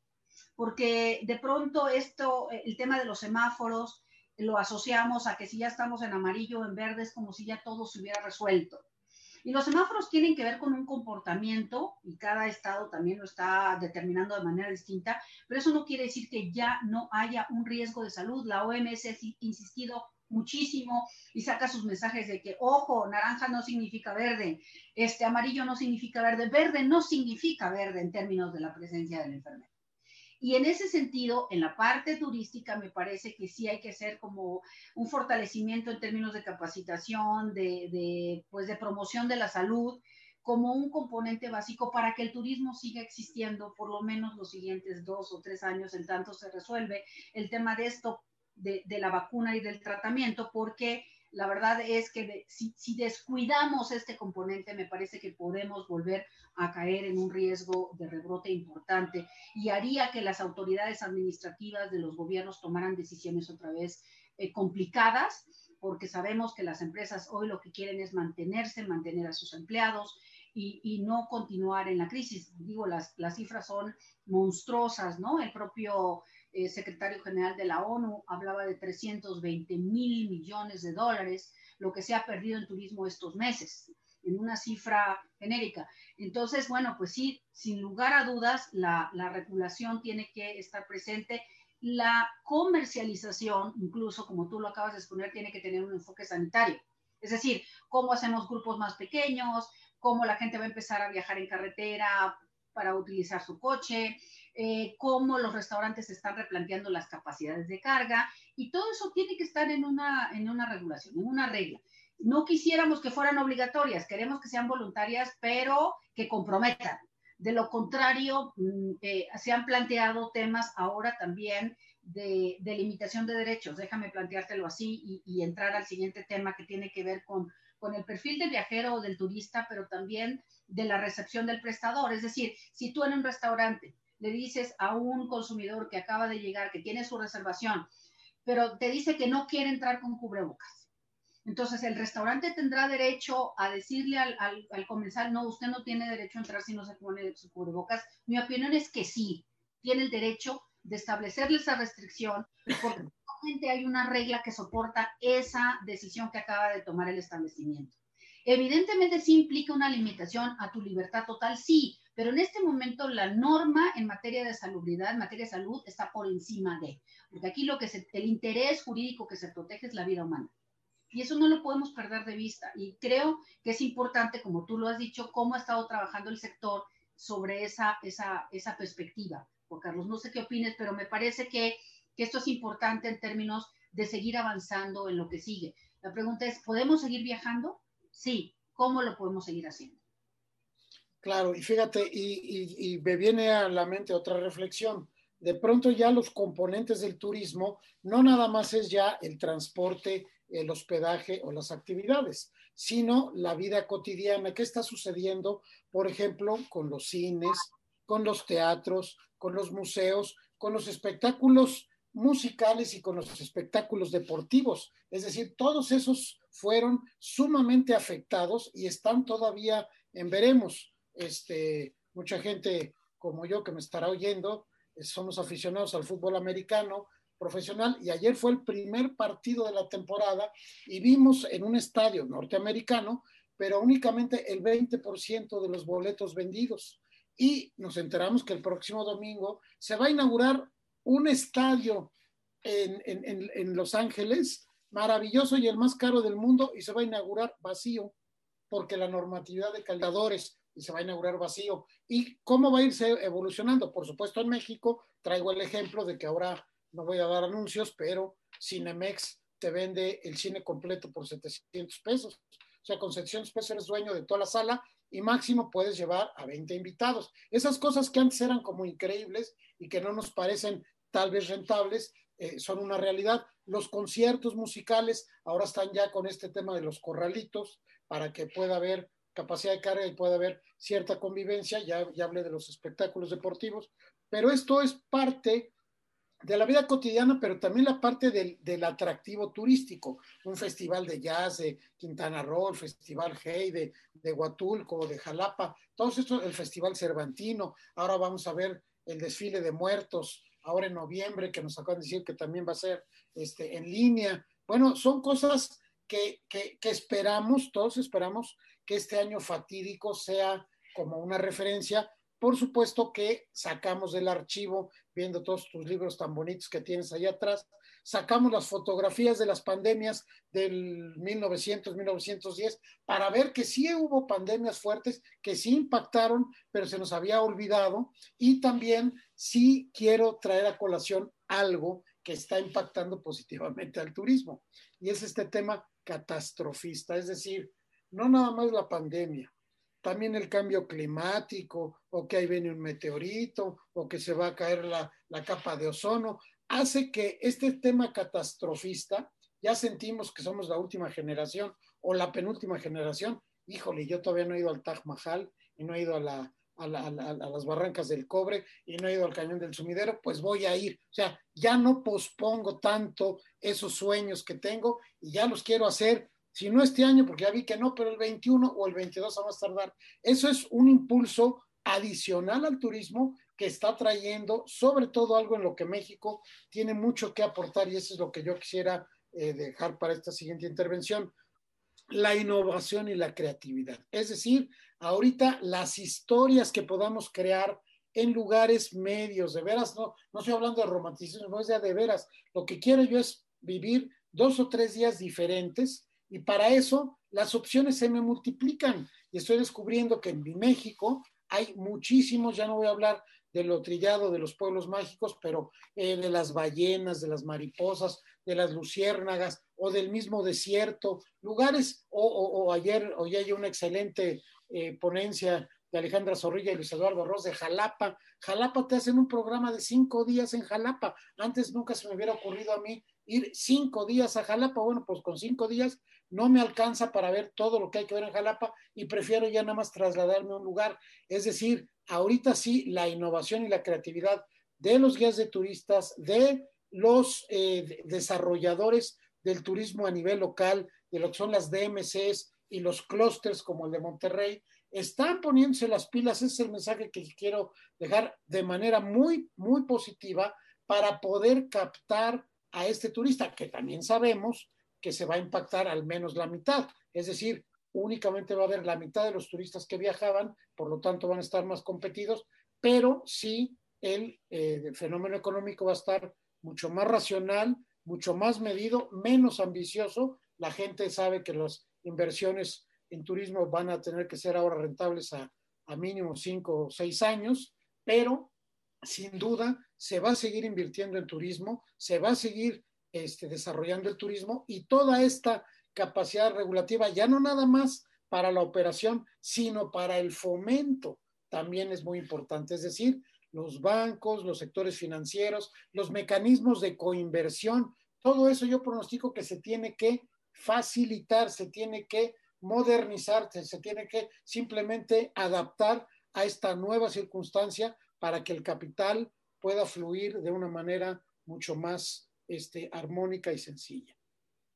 Porque de pronto esto, el tema de los semáforos, lo asociamos a que si ya estamos en amarillo o en verde es como si ya todo se hubiera resuelto. Y los semáforos tienen que ver con un comportamiento y cada estado también lo está determinando de manera distinta, pero eso no quiere decir que ya no haya un riesgo de salud. La OMS ha insistido muchísimo y saca sus mensajes de que, ojo, naranja no significa verde, este amarillo no significa verde, verde no significa verde en términos de la presencia de la enfermedad. Y en ese sentido, en la parte turística, me parece que sí hay que hacer como un fortalecimiento en términos de capacitación, de, pues de promoción de la salud, como un componente básico para que el turismo siga existiendo por lo menos los siguientes dos o tres años, en tanto se resuelve el tema de esto, de, de la vacuna y del tratamiento, porque la verdad es que si, descuidamos este componente, me parece que podemos volver a caer en un riesgo de rebrote importante y haría que las autoridades administrativas de los gobiernos tomaran decisiones otra vez eh, complicadas, porque sabemos que las empresas hoy lo que quieren es mantenerse, mantener a sus empleados y, no continuar en la crisis. Digo, las, las cifras son monstruosas, ¿no? El propio eh, secretario general de la ONU hablaba de 320 mil millones de dólares, lo que se ha perdido en turismo estos meses, en una cifra genérica. Entonces, bueno, pues sí, sin lugar a dudas, la, la regulación tiene que estar presente. La comercialización, incluso como tú lo acabas de exponer, tiene que tener un enfoque sanitario. Es decir, cómo hacemos grupos más pequeños, cómo la gente va a empezar a viajar en carretera para utilizar su coche, eh, cómo los restaurantes están replanteando las capacidades de carga y todo eso tiene que estar en una, en una regulación, en una regla. No quisiéramos que fueran obligatorias, queremos que sean voluntarias, pero que comprometan. De lo contrario, mm, eh, se han planteado temas ahora también de, de, limitación de derechos. Déjame planteártelo así y, y, entrar al siguiente tema que tiene que ver con, con el perfil del viajero o del turista, pero también de la recepción del prestador. Es decir, si tú en un restaurante le dices a un consumidor que acaba de llegar, que tiene su reservación, pero te dice que no quiere entrar con cubrebocas. Entonces, el restaurante tendrá derecho a decirle al, al, comensal, no, usted no tiene derecho a entrar si no se pone su cubrebocas. Mi opinión es que sí, tiene el derecho de establecerle esa restricción, porque realmente hay una regla que soporta esa decisión que acaba de tomar el establecimiento. Evidentemente sí implica una limitación a tu libertad total, sí, pero en este momento la norma en materia de salubridad, en materia de salud, está por encima de, porque aquí lo que se, el interés jurídico que se protege es la vida humana. Y eso no lo podemos perder de vista. Y creo que es importante, como tú lo has dicho, cómo ha estado trabajando el sector sobre esa, esa, esa perspectiva. Juan Carlos, no sé qué opines, pero me parece que, que esto es importante en términos de seguir avanzando en lo que sigue. La pregunta es, ¿podemos seguir viajando? Sí. ¿Cómo lo podemos seguir haciendo? Claro, y fíjate, y, me viene a la mente otra reflexión. De pronto ya los componentes del turismo no nada más es ya el transporte, el hospedaje o las actividades, sino la vida cotidiana. ¿Qué está sucediendo, por ejemplo, con los cines, con los teatros, con los museos, con los espectáculos musicales y con los espectáculos deportivos? Es decir, todos esos fueron sumamente afectados y están todavía en veremos este, mucha gente como yo que me estará oyendo, eh, somos aficionados al fútbol americano profesional y ayer fue el primer partido de la temporada y vimos en un estadio norteamericano, pero únicamente el 20% de los boletos vendidos. Y nos enteramos que el próximo domingo se va a inaugurar un estadio en, en, en Los Ángeles, maravilloso y el más caro del mundo, y se va a inaugurar vacío, porque la normatividad de calidadores y se va a inaugurar vacío. ¿Y cómo va a irse evolucionando? Por supuesto, en México traigo el ejemplo de que ahora no voy a dar anuncios, pero Cinemex te vende el cine completo por 700 pesos. O sea, con 700 pesos eres dueño de toda la sala y máximo puedes llevar a 20 invitados. Esas cosas que antes eran como increíbles y que no nos parecen tal vez rentables, eh, son una realidad. Los conciertos musicales ahora están ya con este tema de los corralitos para que pueda haber capacidad de carga y puede haber cierta convivencia, ya, ya hablé de los espectáculos deportivos, pero esto es parte de la vida cotidiana, pero también la parte del, del, atractivo turístico. Un festival de jazz de Quintana Roo, el Festival Hey de, de Huatulco, de Jalapa, todos estos, el Festival Cervantino. Ahora vamos a ver el desfile de muertos, ahora en noviembre, que nos acaban de decir que también va a ser este, en línea. Bueno, son cosas que, que, que esperamos, todos esperamos que este año fatídico sea como una referencia por supuesto que sacamos del archivo, viendo todos tus libros tan bonitos que tienes ahí atrás, sacamos las fotografías de las pandemias del 1900, 1910, para ver que sí hubo pandemias fuertes, que sí impactaron, pero se nos había olvidado. Y también sí quiero traer a colación algo que está impactando positivamente al turismo, y es este tema catastrofista, es decir, no nada más la pandemia, también el cambio climático, o que ahí viene un meteorito, o que se va a caer la, la capa de ozono, hace que este tema catastrofista, ya sentimos que somos la última generación o la penúltima generación, híjole, yo todavía no he ido al Taj Mahal y no he ido a, a, la, a, las barrancas del cobre y no he ido al cañón del sumidero, pues voy a ir. O sea, ya no pospongo tanto esos sueños que tengo y ya los quiero hacer si no este año, porque ya vi que no, pero el 21 o el 22 a más tardar. Eso es un impulso adicional al turismo que está trayendo, sobre todo algo en lo que México tiene mucho que aportar y eso es lo que yo quisiera eh, dejar para esta siguiente intervención, la innovación y la creatividad. Es decir, ahorita las historias que podamos crear en lugares medios, de veras, no, no estoy hablando de romanticismo, es de, de veras, lo que quiero yo es vivir dos o tres días diferentes y para eso las opciones se me multiplican. Y estoy descubriendo que en México hay muchísimos, ya no voy a hablar de lo trillado de los pueblos mágicos, pero eh, de las ballenas, de las mariposas, de las luciérnagas o del mismo desierto, lugares, o, o, o ayer hay una excelente eh, ponencia de Alejandra Zorrilla y Luis Eduardo Arroz de Jalapa. Jalapa te hacen un programa de cinco días en Jalapa. Antes nunca se me hubiera ocurrido a mí ir cinco días a Jalapa. Bueno, pues con cinco días no me alcanza para ver todo lo que hay que ver en Jalapa y prefiero ya nada más trasladarme a un lugar. Es decir, ahorita sí, la innovación y la creatividad de los guías de turistas, de los eh, desarrolladores del turismo a nivel local, de lo que son las DMCs y los clústeres como el de Monterrey, están poniéndose las pilas. Es el mensaje que quiero dejar de manera muy, muy positiva para poder captar a este turista, que también sabemos que se va a impactar al menos la mitad. Es decir, únicamente va a haber la mitad de los turistas que viajaban, por lo tanto van a estar más competidos, pero sí el, eh, fenómeno económico va a estar mucho más racional, mucho más medido, menos ambicioso. La gente sabe que las inversiones en turismo van a tener que ser ahora rentables a mínimo cinco o seis años, pero sin duda se va a seguir invirtiendo en turismo, se va a seguir este, desarrollando el turismo y toda esta capacidad regulativa, ya no nada más para la operación, sino para el fomento, también es muy importante. Es decir, los bancos, los sectores financieros, los mecanismos de coinversión, todo eso yo pronostico que se tiene que facilitar, se tiene que modernizar, se tiene que simplemente adaptar a esta nueva circunstancia para que el capital pueda fluir de una manera mucho más este, armónica y sencilla.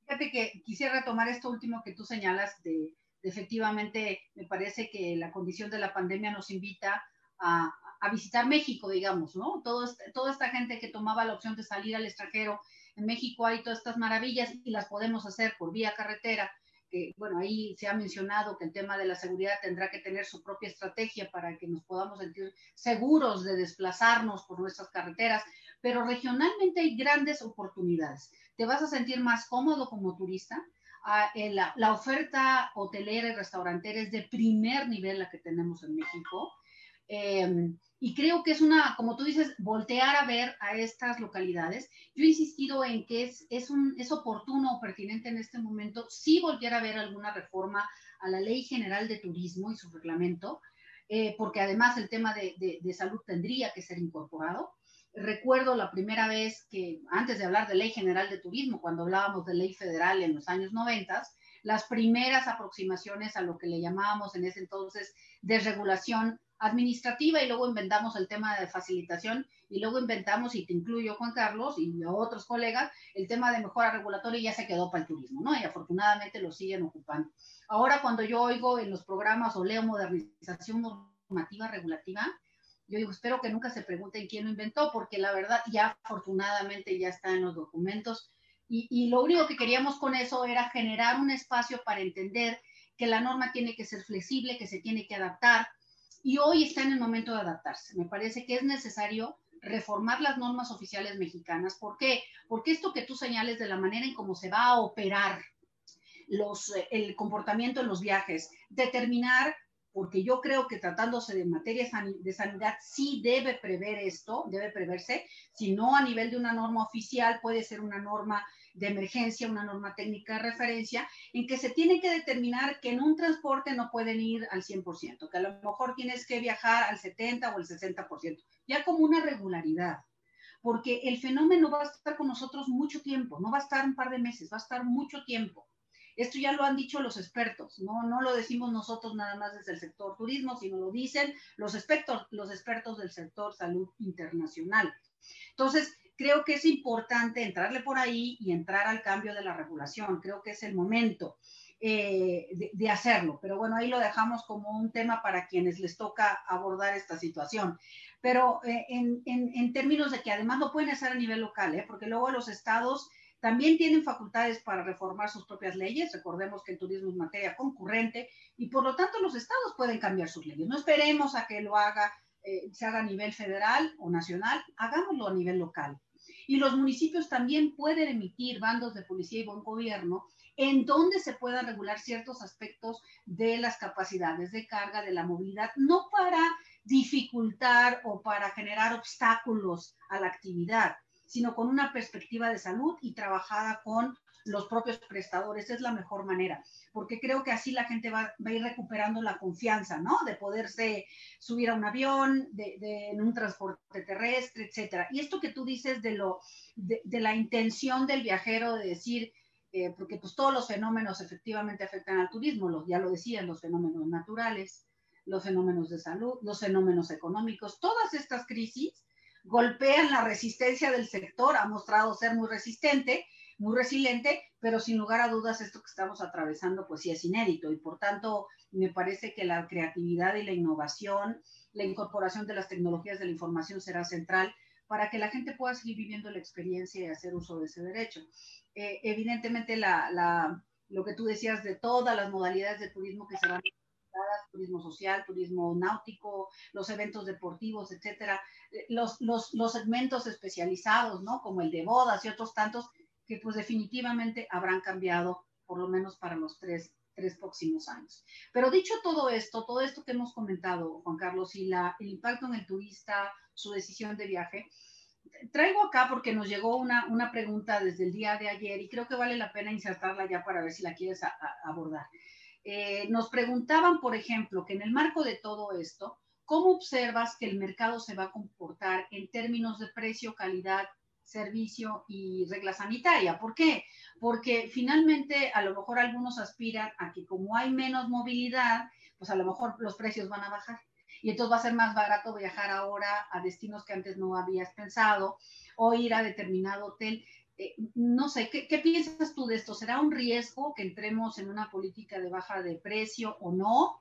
Fíjate que quisiera retomar esto último que tú señalas de, de efectivamente, me parece que la condición de la pandemia nos invita a, a visitar México, digamos, ¿no? Todo, este, toda esta gente que tomaba la opción de salir al extranjero, en México hay todas estas maravillas y las podemos hacer por vía carretera, que, bueno, ahí se ha mencionado que el tema de la seguridad tendrá que tener su propia estrategia para que nos podamos sentir seguros de desplazarnos por nuestras carreteras, pero regionalmente hay grandes oportunidades. Te vas a sentir más cómodo como turista. Ah, la, la, oferta hotelera y restaurantera es de primer nivel la que tenemos en México. Eh, y creo que es una, como tú dices, voltear a ver a estas localidades. Yo he insistido en que es, es, un, es oportuno o pertinente en este momento sí voltear a ver alguna reforma a la Ley General de Turismo y su reglamento, eh, porque además el tema de, de, de salud tendría que ser incorporado. Recuerdo la primera vez que, antes de hablar de ley general de turismo, cuando hablábamos de ley federal en los años 90, las primeras aproximaciones a lo que le llamábamos en ese entonces desregulación administrativa y luego inventamos el tema de facilitación y luego inventamos, y te incluyo Juan Carlos y otros colegas, el tema de mejora regulatoria y ya se quedó para el turismo, ¿no? Y afortunadamente lo siguen ocupando. Ahora cuando yo oigo en los programas o leo modernización normativa regulativa, yo digo, espero que nunca se pregunten quién lo inventó, porque la verdad ya afortunadamente ya está en los documentos. Y, y lo único que queríamos con eso era generar un espacio para entender que la norma tiene que ser flexible, que se tiene que adaptar. Y hoy está en el momento de adaptarse. Me parece que es necesario reformar las normas oficiales mexicanas. ¿Por qué? Porque esto que tú señales de la manera en cómo se va a operar los, el comportamiento en los viajes, determinar porque yo creo que tratándose de materia de sanidad sí debe prever esto, debe preverse, si no a nivel de una norma oficial, puede ser una norma de emergencia, una norma técnica de referencia, en que se tiene que determinar que en un transporte no pueden ir al 100%, que a lo mejor tienes que viajar al 70 o el 60%, ya como una regularidad, porque el fenómeno va a estar con nosotros mucho tiempo, no va a estar un par de meses, va a estar mucho tiempo. Esto ya lo han dicho los expertos, no, no lo decimos nosotros nada más desde el sector turismo, sino lo dicen los expertos, los expertos del sector salud internacional. Entonces, creo que es importante entrarle por ahí y entrar al cambio de la regulación. Creo que es el momento eh, de, hacerlo. Pero bueno, ahí lo dejamos como un tema para quienes les toca abordar esta situación. Pero eh, en, en, términos de que además lo pueden hacer a nivel local, ¿eh? porque luego los estados también tienen facultades para reformar sus propias leyes. Recordemos que el turismo es materia concurrente y por lo tanto los estados pueden cambiar sus leyes. No esperemos a que lo haga, eh, se haga a nivel federal o nacional, hagámoslo a nivel local. Y los municipios también pueden emitir bandos de policía y buen gobierno en donde se puedan regular ciertos aspectos de las capacidades de carga, de la movilidad, no para dificultar o para generar obstáculos a la actividad, sino con una perspectiva de salud y trabajada con los propios prestadores. Es la mejor manera, porque creo que así la gente va, a ir recuperando la confianza, ¿no? De poderse subir a un avión, de, en un transporte terrestre, etcétera. Y esto que tú dices de, lo, de, la intención del viajero de decir, eh, porque pues todos los fenómenos efectivamente afectan al turismo, ya lo decían, los fenómenos naturales, los fenómenos de salud, los fenómenos económicos, todas estas crisis golpean la resistencia del sector, ha mostrado ser muy resistente, muy resiliente, pero sin lugar a dudas esto que estamos atravesando pues sí es inédito y por tanto me parece que la creatividad y la innovación, la incorporación de las tecnologías de la información será central para que la gente pueda seguir viviendo la experiencia y hacer uso de ese derecho. Eh, evidentemente la, lo que tú decías de todas las modalidades de turismo que se van turismo social, turismo náutico, los eventos deportivos, etcétera, eh, los, los, los segmentos especializados, ¿no? Como el de bodas y otros tantos, que pues definitivamente habrán cambiado, por lo menos para los tres, tres próximos años. Pero dicho todo esto, todo esto que hemos comentado, Juan Carlos, y la, el impacto en el turista, su decisión de viaje, traigo acá porque nos llegó una, una pregunta desde el día de ayer y creo que vale la pena insertarla ya para ver si la quieres abordar. Eh, nos preguntaban, por ejemplo, que en el marco de todo esto, ¿cómo observas que el mercado se va a comportar en términos de precio, calidad, servicio y regla sanitaria? ¿Por qué? Porque finalmente a lo mejor algunos aspiran a que como hay menos movilidad, pues a lo mejor los precios van a bajar. Y entonces va a ser más barato viajar ahora a destinos que antes no habías pensado o ir a determinado hotel. Eh, no sé, ¿qué, piensas tú de esto? ¿Será un riesgo que entremos en una política de baja de precio o no?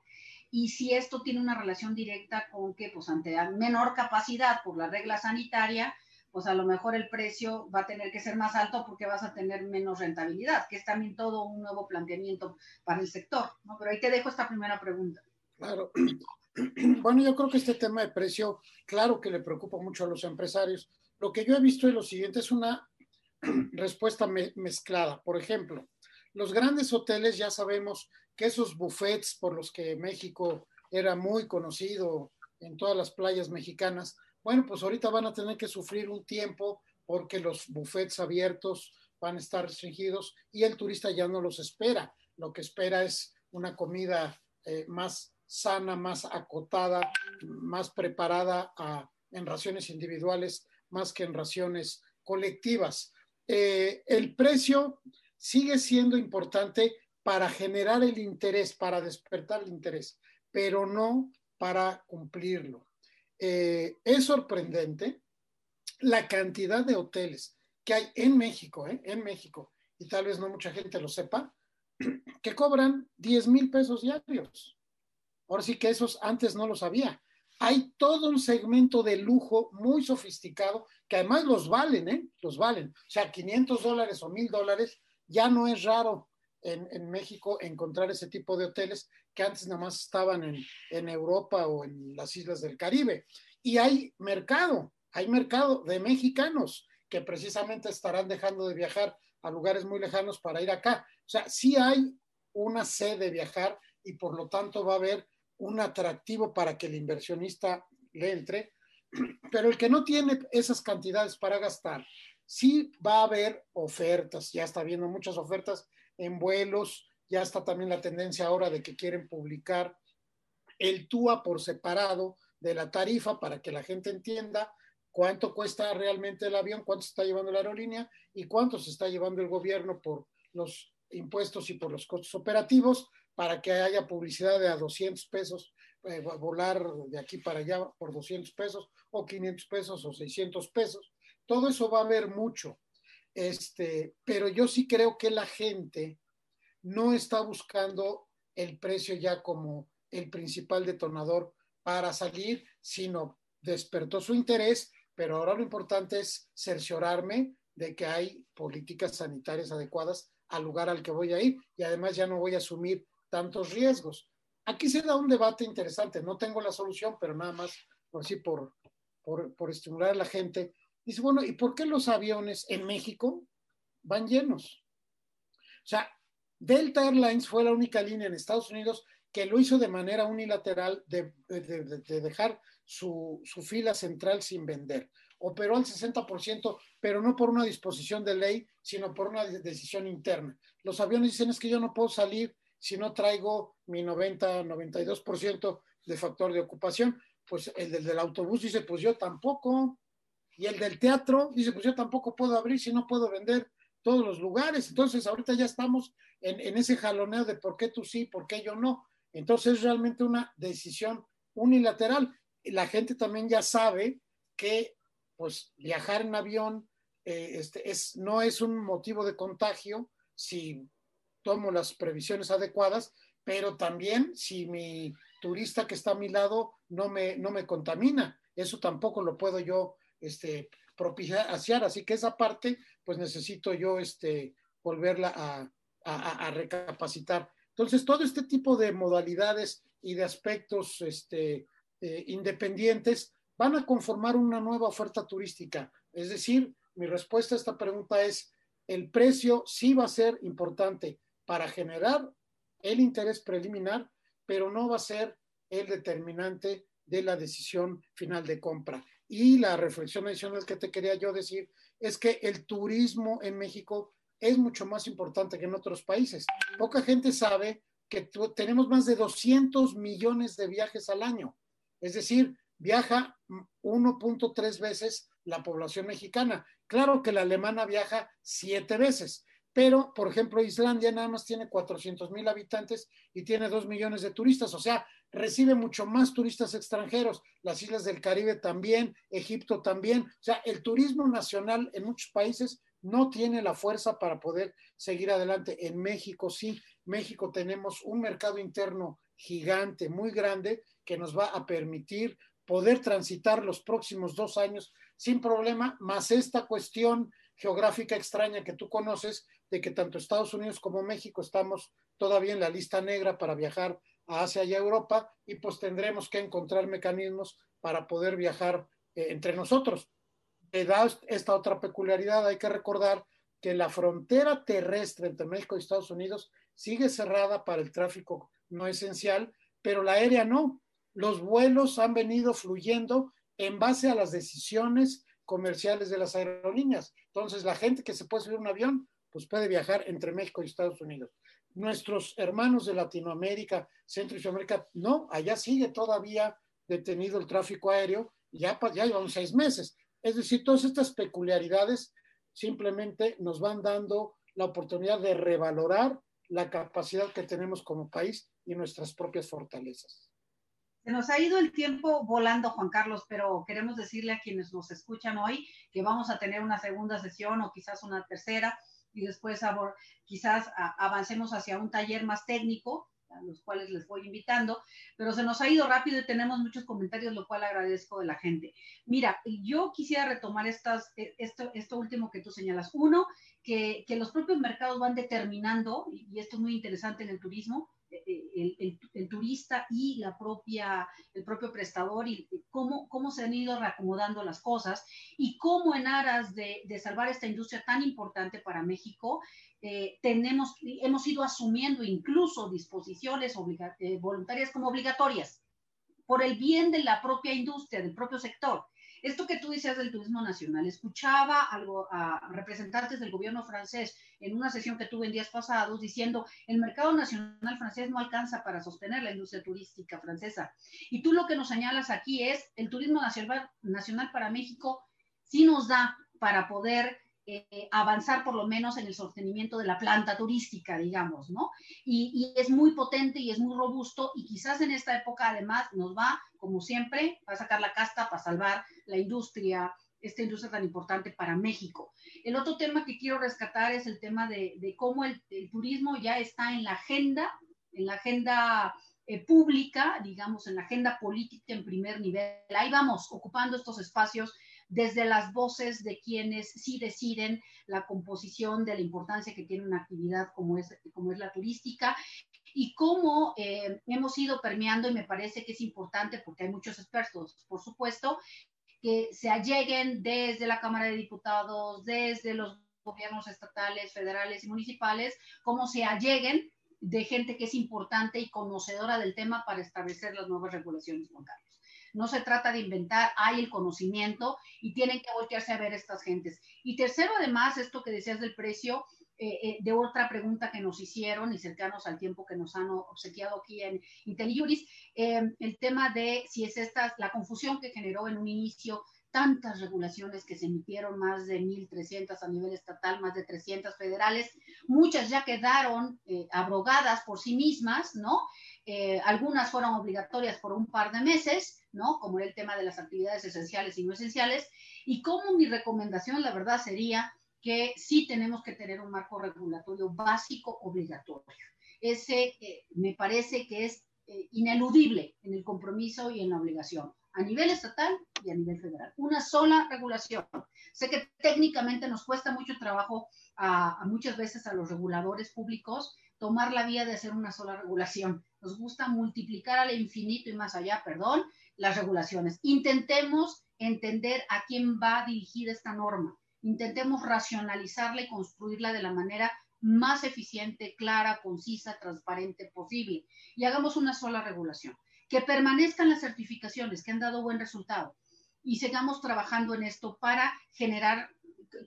Y si esto tiene una relación directa con que, pues ante menor capacidad por la regla sanitaria, pues a lo mejor el precio va a tener que ser más alto porque vas a tener menos rentabilidad, que es también todo un nuevo planteamiento para el sector, ¿no? Pero ahí te dejo esta primera pregunta. Claro. Bueno, yo creo que este tema de precio, claro que le preocupa mucho a los empresarios. Lo que yo he visto es lo siguiente, es una respuesta mezclada. Por ejemplo, los grandes hoteles ya sabemos que esos buffets por los que México era muy conocido en todas las playas mexicanas, bueno, pues ahorita van a tener que sufrir un tiempo porque los buffets abiertos van a estar restringidos y el turista ya no los espera. Lo que espera es una comida eh, más sana, más acotada, más preparada en raciones individuales, más que en raciones colectivas. Eh, el precio sigue siendo importante para generar el interés, para despertar el interés, pero no para cumplirlo. Eh, es sorprendente la cantidad de hoteles que hay en México, ¿eh? en México, y tal vez no mucha gente lo sepa, que cobran 10 mil pesos diarios. Ahora sí que esos antes no lo sabía. Hay todo un segmento de lujo muy sofisticado que además los valen, ¿eh? Los valen. O sea, 500 dólares o 1000 dólares ya no es raro en, México encontrar ese tipo de hoteles que antes nada más estaban en, en Europa o en las islas del Caribe. Y hay mercado, hay mercado de mexicanos que precisamente estarán dejando de viajar a lugares muy lejanos para ir acá. O sea, sí hay una sed de viajar y por lo tanto va a haber un atractivo para que el inversionista le entre, pero el que no tiene esas cantidades para gastar, sí va a haber ofertas, ya está viendo muchas ofertas en vuelos, ya está también la tendencia ahora de que quieren publicar el TUA por separado de la tarifa para que la gente entienda cuánto cuesta realmente el avión, cuánto se está llevando la aerolínea y cuánto se está llevando el gobierno por los impuestos y por los costos operativos para que haya publicidad de a 200 pesos, eh, volar de aquí para allá por 200 pesos o 500 pesos o 600 pesos. Todo eso va a haber mucho. Este, pero yo sí creo que la gente no está buscando el precio ya como el principal detonador para salir, sino despertó su interés, pero ahora lo importante es cerciorarme de que hay políticas sanitarias adecuadas al lugar al que voy a ir y además ya no voy a asumir tantos riesgos. Aquí se da un debate interesante, no tengo la solución, pero nada más por sí, por, por, por estimular a la gente. Dice, bueno, ¿y por qué los aviones en México van llenos? O sea, Delta Airlines fue la única línea en Estados Unidos que lo hizo de manera unilateral de, de, de, de dejar su, su, fila central sin vender. Operó al 60%, pero no por una disposición de ley, sino por una decisión interna. Los aviones dicen es que yo no puedo salir si no traigo mi 90, 92% de factor de ocupación. Pues el del, del autobús dice, pues yo tampoco. Y el del teatro dice, pues yo tampoco puedo abrir si no puedo vender todos los lugares. Entonces, ahorita ya estamos en, en, ese jaloneo de por qué tú sí, por qué yo no. Entonces, es realmente una decisión unilateral. La gente también ya sabe que, pues, viajar en avión eh, este, es, no es un motivo de contagio si tomo las previsiones adecuadas, pero también si mi turista que está a mi lado no me, no me contamina. Eso tampoco lo puedo yo este, propiciar. Así que esa parte, pues necesito yo este, volverla a, a, recapacitar. Entonces, todo este tipo de modalidades y de aspectos este, eh, independientes van a conformar una nueva oferta turística. Es decir, mi respuesta a esta pregunta es, el precio sí va a ser importante, para generar el interés preliminar, pero no va a ser el determinante de la decisión final de compra. Y la reflexión adicional que te quería yo decir es que el turismo en México es mucho más importante que en otros países. Poca gente sabe que tenemos más de 200 millones de viajes al año. Es decir, viaja 1.3 veces la población mexicana. Claro que la alemana viaja siete veces, pero, por ejemplo, Islandia nada más tiene 400 mil habitantes y tiene 2 millones de turistas, o sea, recibe mucho más turistas extranjeros, las islas del Caribe también, Egipto también, o sea, el turismo nacional en muchos países no tiene la fuerza para poder seguir adelante. En México sí, México tenemos un mercado interno gigante, muy grande, que nos va a permitir poder transitar los próximos dos años sin problema, más esta cuestión geográfica extraña que tú conoces, de que tanto Estados Unidos como México estamos todavía en la lista negra para viajar a Asia y a Europa y pues tendremos que encontrar mecanismos para poder viajar eh, entre nosotros. Eh, da esta otra peculiaridad, hay que recordar que la frontera terrestre entre México y Estados Unidos sigue cerrada para el tráfico no esencial, pero la aérea no. Los vuelos han venido fluyendo en base a las decisiones comerciales de las aerolíneas. Entonces, la gente que se puede subir un avión pues puede viajar entre México y Estados Unidos. Nuestros hermanos de Latinoamérica, Centro y Sudamérica, no, allá sigue todavía detenido el tráfico aéreo, ya, ya llevamos seis meses. Es decir, todas estas peculiaridades simplemente nos van dando la oportunidad de revalorar la capacidad que tenemos como país y nuestras propias fortalezas. Se nos ha ido el tiempo volando, Juan Carlos, pero queremos decirle a quienes nos escuchan hoy que vamos a tener una segunda sesión o quizás una tercera y después quizás avancemos hacia un taller más técnico, a los cuales les voy invitando, pero se nos ha ido rápido y tenemos muchos comentarios, lo cual agradezco de la gente. Mira, yo quisiera retomar estas, e, esto, esto último que tú señalas. Uno, que, que los propios mercados van determinando, y esto es muy interesante en el turismo, el, turista y la propia, el propio prestador y cómo, cómo se han ido reacomodando las cosas y cómo en aras de, de salvar esta industria tan importante para México, eh, tenemos, hemos ido asumiendo incluso disposiciones eh, voluntarias como obligatorias por el bien de la propia industria, del propio sector. Esto que tú decías del turismo nacional, escuchaba algo a representantes del gobierno francés en una sesión que tuve en días pasados diciendo el mercado nacional francés no alcanza para sostener la industria turística francesa. Y tú lo que nos señalas aquí es el turismo nacional, nacional para México sí nos da para poder eh, avanzar por lo menos en el sostenimiento de la planta turística, digamos, ¿no? Y, es muy potente y es muy robusto y quizás en esta época además nos va, como siempre, va a sacar la casta para salvar la industria, esta industria tan importante para México. El otro tema que quiero rescatar es el tema de, cómo el, turismo ya está en la agenda, en la agenda eh, pública, digamos, en la agenda política en primer nivel. Ahí vamos, ocupando estos espacios desde las voces de quienes sí deciden la composición de la importancia que tiene una actividad como es, como es la turística y cómo eh, hemos ido permeando, y me parece que es importante porque hay muchos expertos, por supuesto, que se alleguen desde la Cámara de Diputados, desde los gobiernos estatales, federales y municipales, cómo se alleguen de gente que es importante y conocedora del tema para establecer las nuevas regulaciones, Juan no se trata de inventar, hay el conocimiento y tienen que voltearse a ver estas gentes. Y tercero, además, esto que decías del precio, eh, eh, de otra pregunta que nos hicieron y cercanos al tiempo que nos han obsequiado aquí en IntelliJuris, eh, el tema de si es esta la confusión que generó en un inicio tantas regulaciones que se emitieron, más de 1.300 a nivel estatal, más de 300 federales, muchas ya quedaron abrogadas por sí mismas, ¿no? Algunas fueron obligatorias por un par de meses, ¿no? Como el tema de las actividades esenciales y no esenciales. Y como mi recomendación, la verdad, sería que sí tenemos que tener un marco regulatorio básico obligatorio. Ese eh, me parece que es eh, ineludible en el compromiso y en la obligación a nivel estatal y a nivel federal. Una sola regulación. Sé que técnicamente nos cuesta mucho trabajo a, a muchas veces a los reguladores públicos tomar la vía de hacer una sola regulación. Nos gusta multiplicar al infinito y más allá, perdón, las regulaciones. Intentemos entender a quién va dirigida esta norma. Intentemos racionalizarla y construirla de la manera más eficiente, clara, concisa, transparente posible. Y hagamos una sola regulación. Que permanezcan las certificaciones que han dado buen resultado. Y sigamos trabajando en esto para generar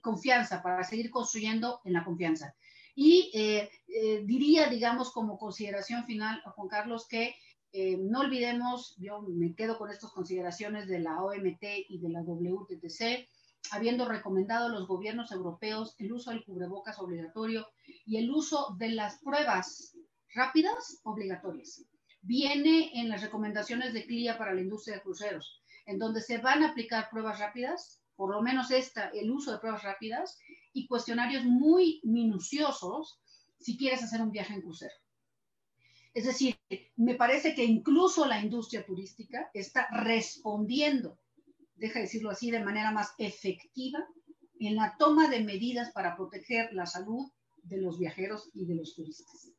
confianza, para seguir construyendo en la confianza. Y eh, eh, diría, digamos, como consideración final, Juan Carlos, que eh, no olvidemos, yo me quedo con estas consideraciones de la OMT y de la WTTC, habiendo recomendado a los gobiernos europeos el uso del cubrebocas obligatorio y el uso de las pruebas rápidas obligatorias. Viene en las recomendaciones de CLIA para la industria de cruceros, en donde se van a aplicar pruebas rápidas, por lo menos esta, el uso de pruebas rápidas y cuestionarios muy minuciosos si quieres hacer un viaje en crucero. Es decir, me parece que incluso la industria turística está respondiendo, deja decirlo así, de manera más efectiva en la toma de medidas para proteger la salud de los viajeros y de los turistas.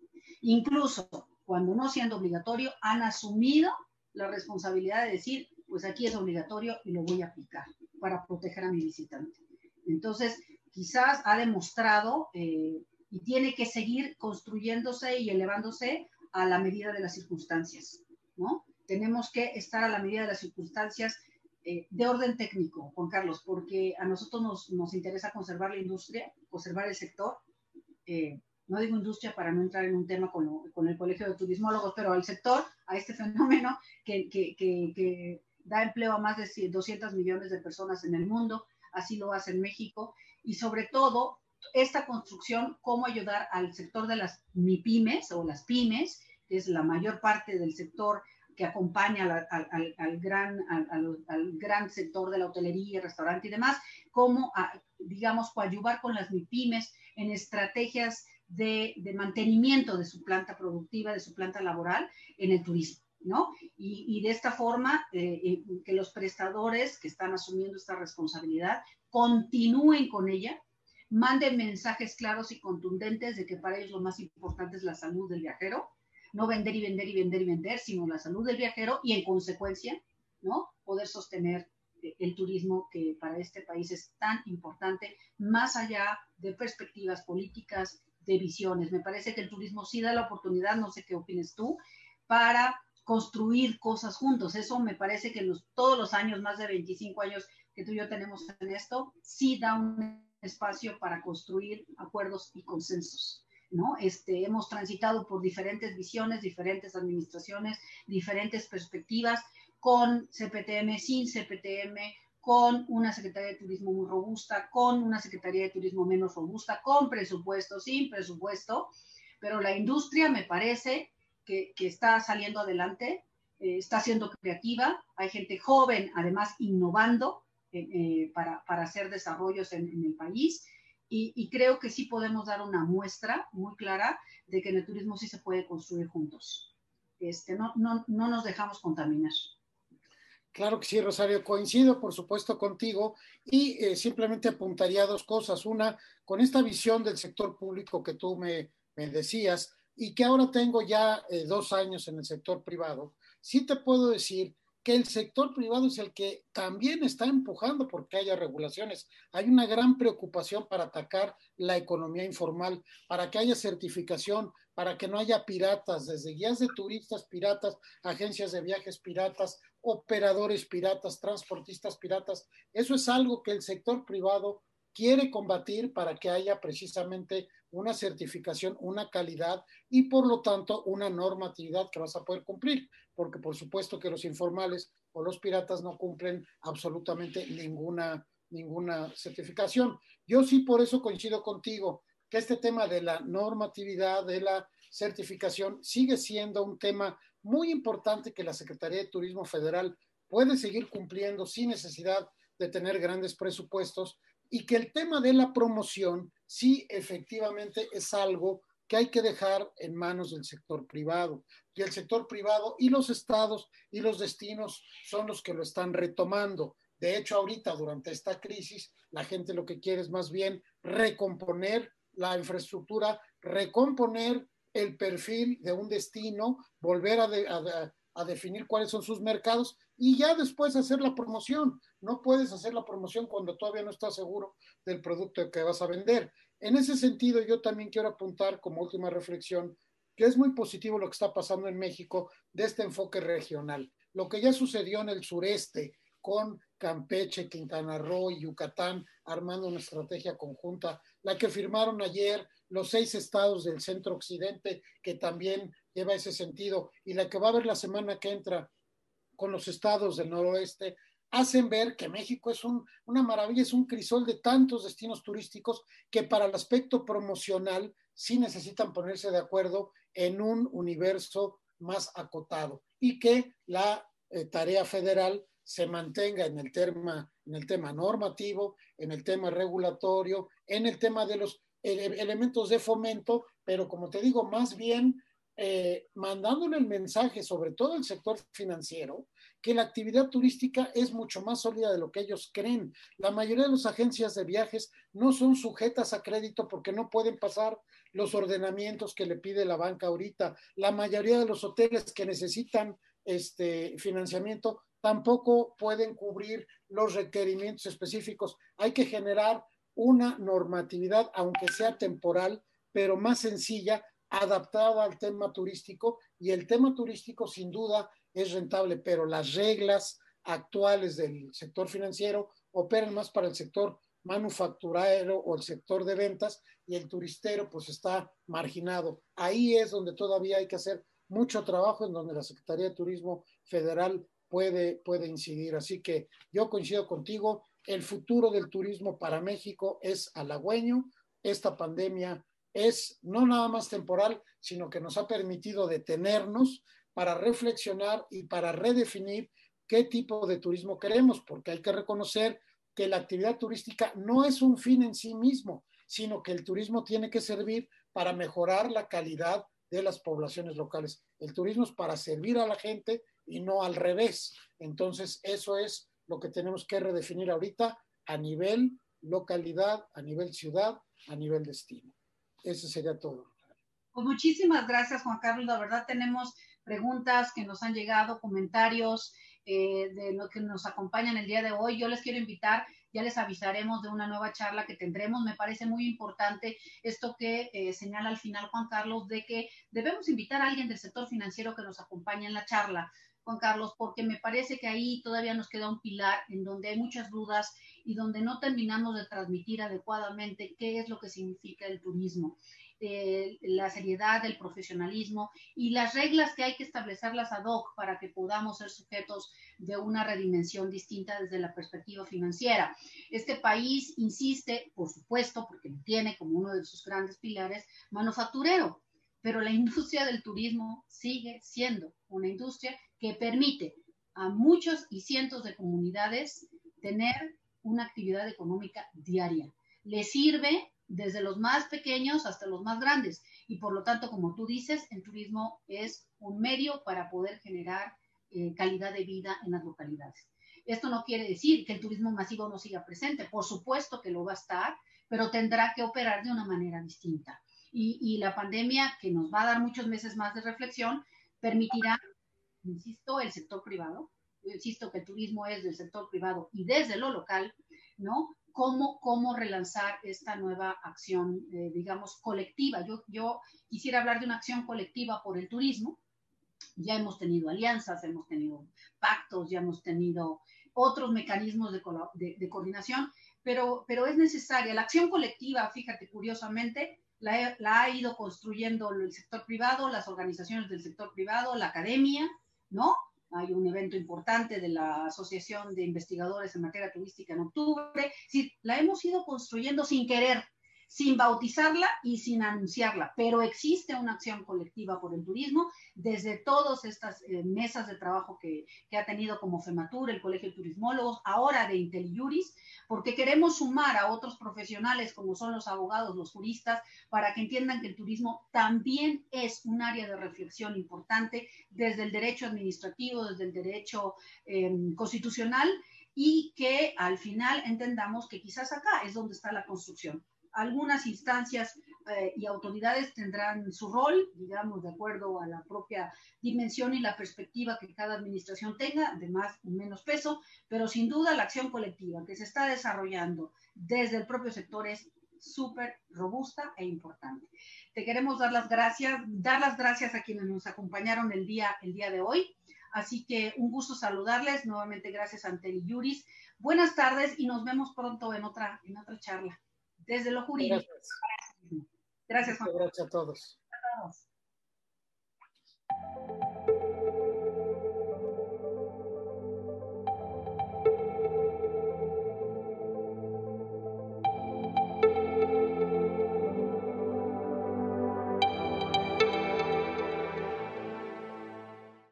Incluso cuando no siendo obligatorio, han asumido la responsabilidad de decir, pues aquí es obligatorio y lo voy a aplicar para proteger a mi visitante. Entonces, quizás ha demostrado eh, y tiene que seguir construyéndose y elevándose a la medida de las circunstancias, ¿no? Tenemos que estar a la medida de las circunstancias eh, de orden técnico, Juan Carlos, porque a nosotros nos, nos interesa conservar la industria, conservar el sector. Eh, no digo industria para no entrar en un tema con, con, el Colegio de Turismólogos, pero al sector, a este fenómeno que, que, que, que da empleo a más de 200 millones de personas en el mundo, así lo hace en México, y sobre todo esta construcción, cómo ayudar al sector de las MIPIMES o las pymes, que es la mayor parte del sector que acompaña al, gran, al, gran sector de la hotelería, restaurante y demás, como, digamos, coadyuvar con las MIPIMES en estrategias de, mantenimiento de su planta productiva, de su planta laboral en el turismo. ¿No? Y, de esta forma, eh, eh, que los prestadores que están asumiendo esta responsabilidad continúen con ella, manden mensajes claros y contundentes de que para ellos lo más importante es la salud del viajero, no vender y vender y vender y vender, sino la salud del viajero y en consecuencia, ¿no? Poder sostener eh, el turismo que para este país es tan importante, más allá de perspectivas políticas, de visiones. Me parece que el turismo sí da la oportunidad, no sé qué opines tú, para construir cosas juntos. Eso me parece que los, todos los años, más de 25 años que tú y yo tenemos en esto, sí da un espacio para construir acuerdos y consensos. ¿no? Este, hemos transitado por diferentes visiones, diferentes administraciones, diferentes perspectivas, con CPTM, sin CPTM, con una Secretaría de Turismo muy robusta, con una Secretaría de Turismo menos robusta, con presupuesto, sin presupuesto, pero la industria me parece que, está saliendo adelante, eh, está siendo creativa, hay gente joven, además innovando eh, eh, para, hacer desarrollos en, el país. Y, creo que sí podemos dar una muestra muy clara de que en el turismo sí se puede construir juntos. Este, no, no, no nos dejamos contaminar. Claro que sí, Rosario, coincido por supuesto contigo y simplemente apuntaría dos cosas. Una, con esta visión del sector público que tú me, decías y que ahora tengo ya eh, dos años en el sector privado, sí te puedo decir que el sector privado es el que también está empujando porque haya regulaciones. Hay una gran preocupación para atacar la economía informal, para que haya certificación, para que no haya piratas, desde guías de turistas piratas, agencias de viajes piratas, operadores piratas, transportistas piratas. Eso es algo que el sector privado quiere combatir para que haya precisamente una certificación, una calidad y por lo tanto una normatividad que vas a poder cumplir, porque por supuesto que los informales o los piratas no cumplen absolutamente ninguna, ninguna certificación. Yo sí por eso coincido contigo que este tema de la normatividad, de la certificación, sigue siendo un tema muy importante que la Secretaría de Turismo Federal puede seguir cumpliendo sin necesidad de tener grandes presupuestos y que el tema de la promoción sí efectivamente es algo que hay que dejar en manos del sector privado. Y el sector privado y los estados y los destinos son los que lo están retomando. De hecho, ahorita durante esta crisis, la gente lo que quiere es más bien recomponer la infraestructura, recomponer el perfil de un destino, volver a, definir cuáles son sus mercados y ya después hacer la promoción. No puedes hacer la promoción cuando todavía no estás seguro del producto que vas a vender. En ese sentido, yo también quiero apuntar como última reflexión que es muy positivo lo que está pasando en México de este enfoque regional. Lo que ya sucedió en el sureste con Campeche, Quintana Roo y Yucatán armando una estrategia conjunta, la que firmaron ayer los seis estados del centro occidente, que también lleva ese sentido, y la que va a haber la semana que entra con los estados del noroeste, hacen ver que México es una maravilla, es un crisol de tantos destinos turísticos que para el aspecto promocional sí necesitan ponerse de acuerdo en un universo más acotado y que la eh, tarea federal se mantenga en el tema en el tema normativo, en el tema regulatorio, en el tema de los elementos de fomento, pero como te digo, más bien eh, mandándole el mensaje, sobre todo el sector financiero, que la actividad turística es mucho más sólida de lo que ellos creen. La mayoría de las agencias de viajes no son sujetas a crédito porque no pueden pasar los ordenamientos que le pide la banca ahorita. La mayoría de los hoteles que necesitan este financiamiento tampoco pueden cubrir los requerimientos específicos. Hay que generar una normatividad, aunque sea temporal, pero más sencilla, adaptada al tema turístico. Y el tema turístico sin duda es rentable, pero las reglas actuales del sector financiero operan más para el sector manufacturero o el sector de ventas y el turistero pues está marginado. Ahí es donde todavía hay que hacer mucho trabajo, en donde la Secretaría de Turismo Federal puede, puede incidir. Así que yo coincido contigo, el futuro del turismo para México es halagüeño. Esta pandemia es no nada más temporal, sino que nos ha permitido detenernos, para reflexionar y para redefinir qué tipo de turismo queremos, porque hay que reconocer que la actividad turística no es un fin en sí mismo, sino que el turismo tiene que servir para mejorar la calidad de las poblaciones locales. El turismo es para servir a la gente y no al revés. Entonces, eso es lo que tenemos que redefinir ahorita a nivel localidad, a nivel ciudad, a nivel destino. Eso sería todo. Pues muchísimas gracias, Juan Carlos. La verdad tenemos preguntas que nos han llegado, comentarios eh, de lo que nos acompañan el día de hoy. Yo les quiero invitar, ya les avisaremos de una nueva charla que tendremos. Me parece muy importante esto que eh, señala al final Juan Carlos, de que debemos invitar a alguien del sector financiero que nos acompañe en la charla. Juan Carlos, porque me parece que ahí todavía nos queda un pilar en donde hay muchas dudas y donde no terminamos de transmitir adecuadamente qué es lo que significa el turismo. Eh, la seriedad, el profesionalismo y las reglas que hay que establecerlas ad hoc para que podamos ser sujetos de una redimensión distinta desde la perspectiva financiera. Este país insiste, por supuesto, porque tiene como uno de sus grandes pilares, manufacturero, pero la industria del turismo sigue siendo una industria que permite a muchos y cientos de comunidades tener una actividad económica diaria. Le sirve desde los más pequeños hasta los más grandes. Y por lo tanto, como tú dices, el turismo es un medio para poder generar eh, calidad de vida en las localidades. Esto no quiere decir que el turismo masivo no siga presente, por supuesto que lo va a estar, pero tendrá que operar de una manera distinta. Y, y la pandemia, que nos va a dar muchos meses más de reflexión, permitirá, insisto, el sector privado, insisto que el turismo es del sector privado y desde lo local, ¿no? cómo, cómo relanzar esta nueva acción, eh, digamos, colectiva. Yo, yo quisiera hablar de una acción colectiva por el turismo. Ya hemos tenido alianzas, hemos tenido pactos, ya hemos tenido otros mecanismos de, de, coordinación, pero, pero es necesaria. La acción colectiva, fíjate, curiosamente, la, la, ha ido construyendo el sector privado, las organizaciones del sector privado, la academia, ¿no? hay un evento importante de la Asociación de Investigadores en Materia Turística en octubre. Sí, la hemos ido construyendo sin querer, sin bautizarla y sin anunciarla, pero existe una acción colectiva por el turismo desde todas estas eh, mesas de trabajo que, ha tenido como FEMATUR, el Colegio de Turismólogos, ahora de IntelliJuris, porque queremos sumar a otros profesionales como son los abogados, los juristas, para que entiendan que el turismo también es un área de reflexión importante desde el derecho administrativo, desde el derecho eh, constitucional y que al final entendamos que quizás acá es donde está la construcción algunas instancias eh, y autoridades tendrán su rol, digamos, de acuerdo a la propia dimensión y la perspectiva que cada administración tenga, de más o menos peso, pero sin duda la acción colectiva que se está desarrollando desde el propio sector es súper robusta e importante. Te queremos dar las gracias, dar las gracias a quienes nos acompañaron el día, el día de hoy. Así que un gusto saludarles. Nuevamente gracias a y Yuris. Buenas tardes y nos vemos pronto en otra, en otra charla desde lo jurídico. Gracias. Gracias, Juan. Gracias a todos. A todos.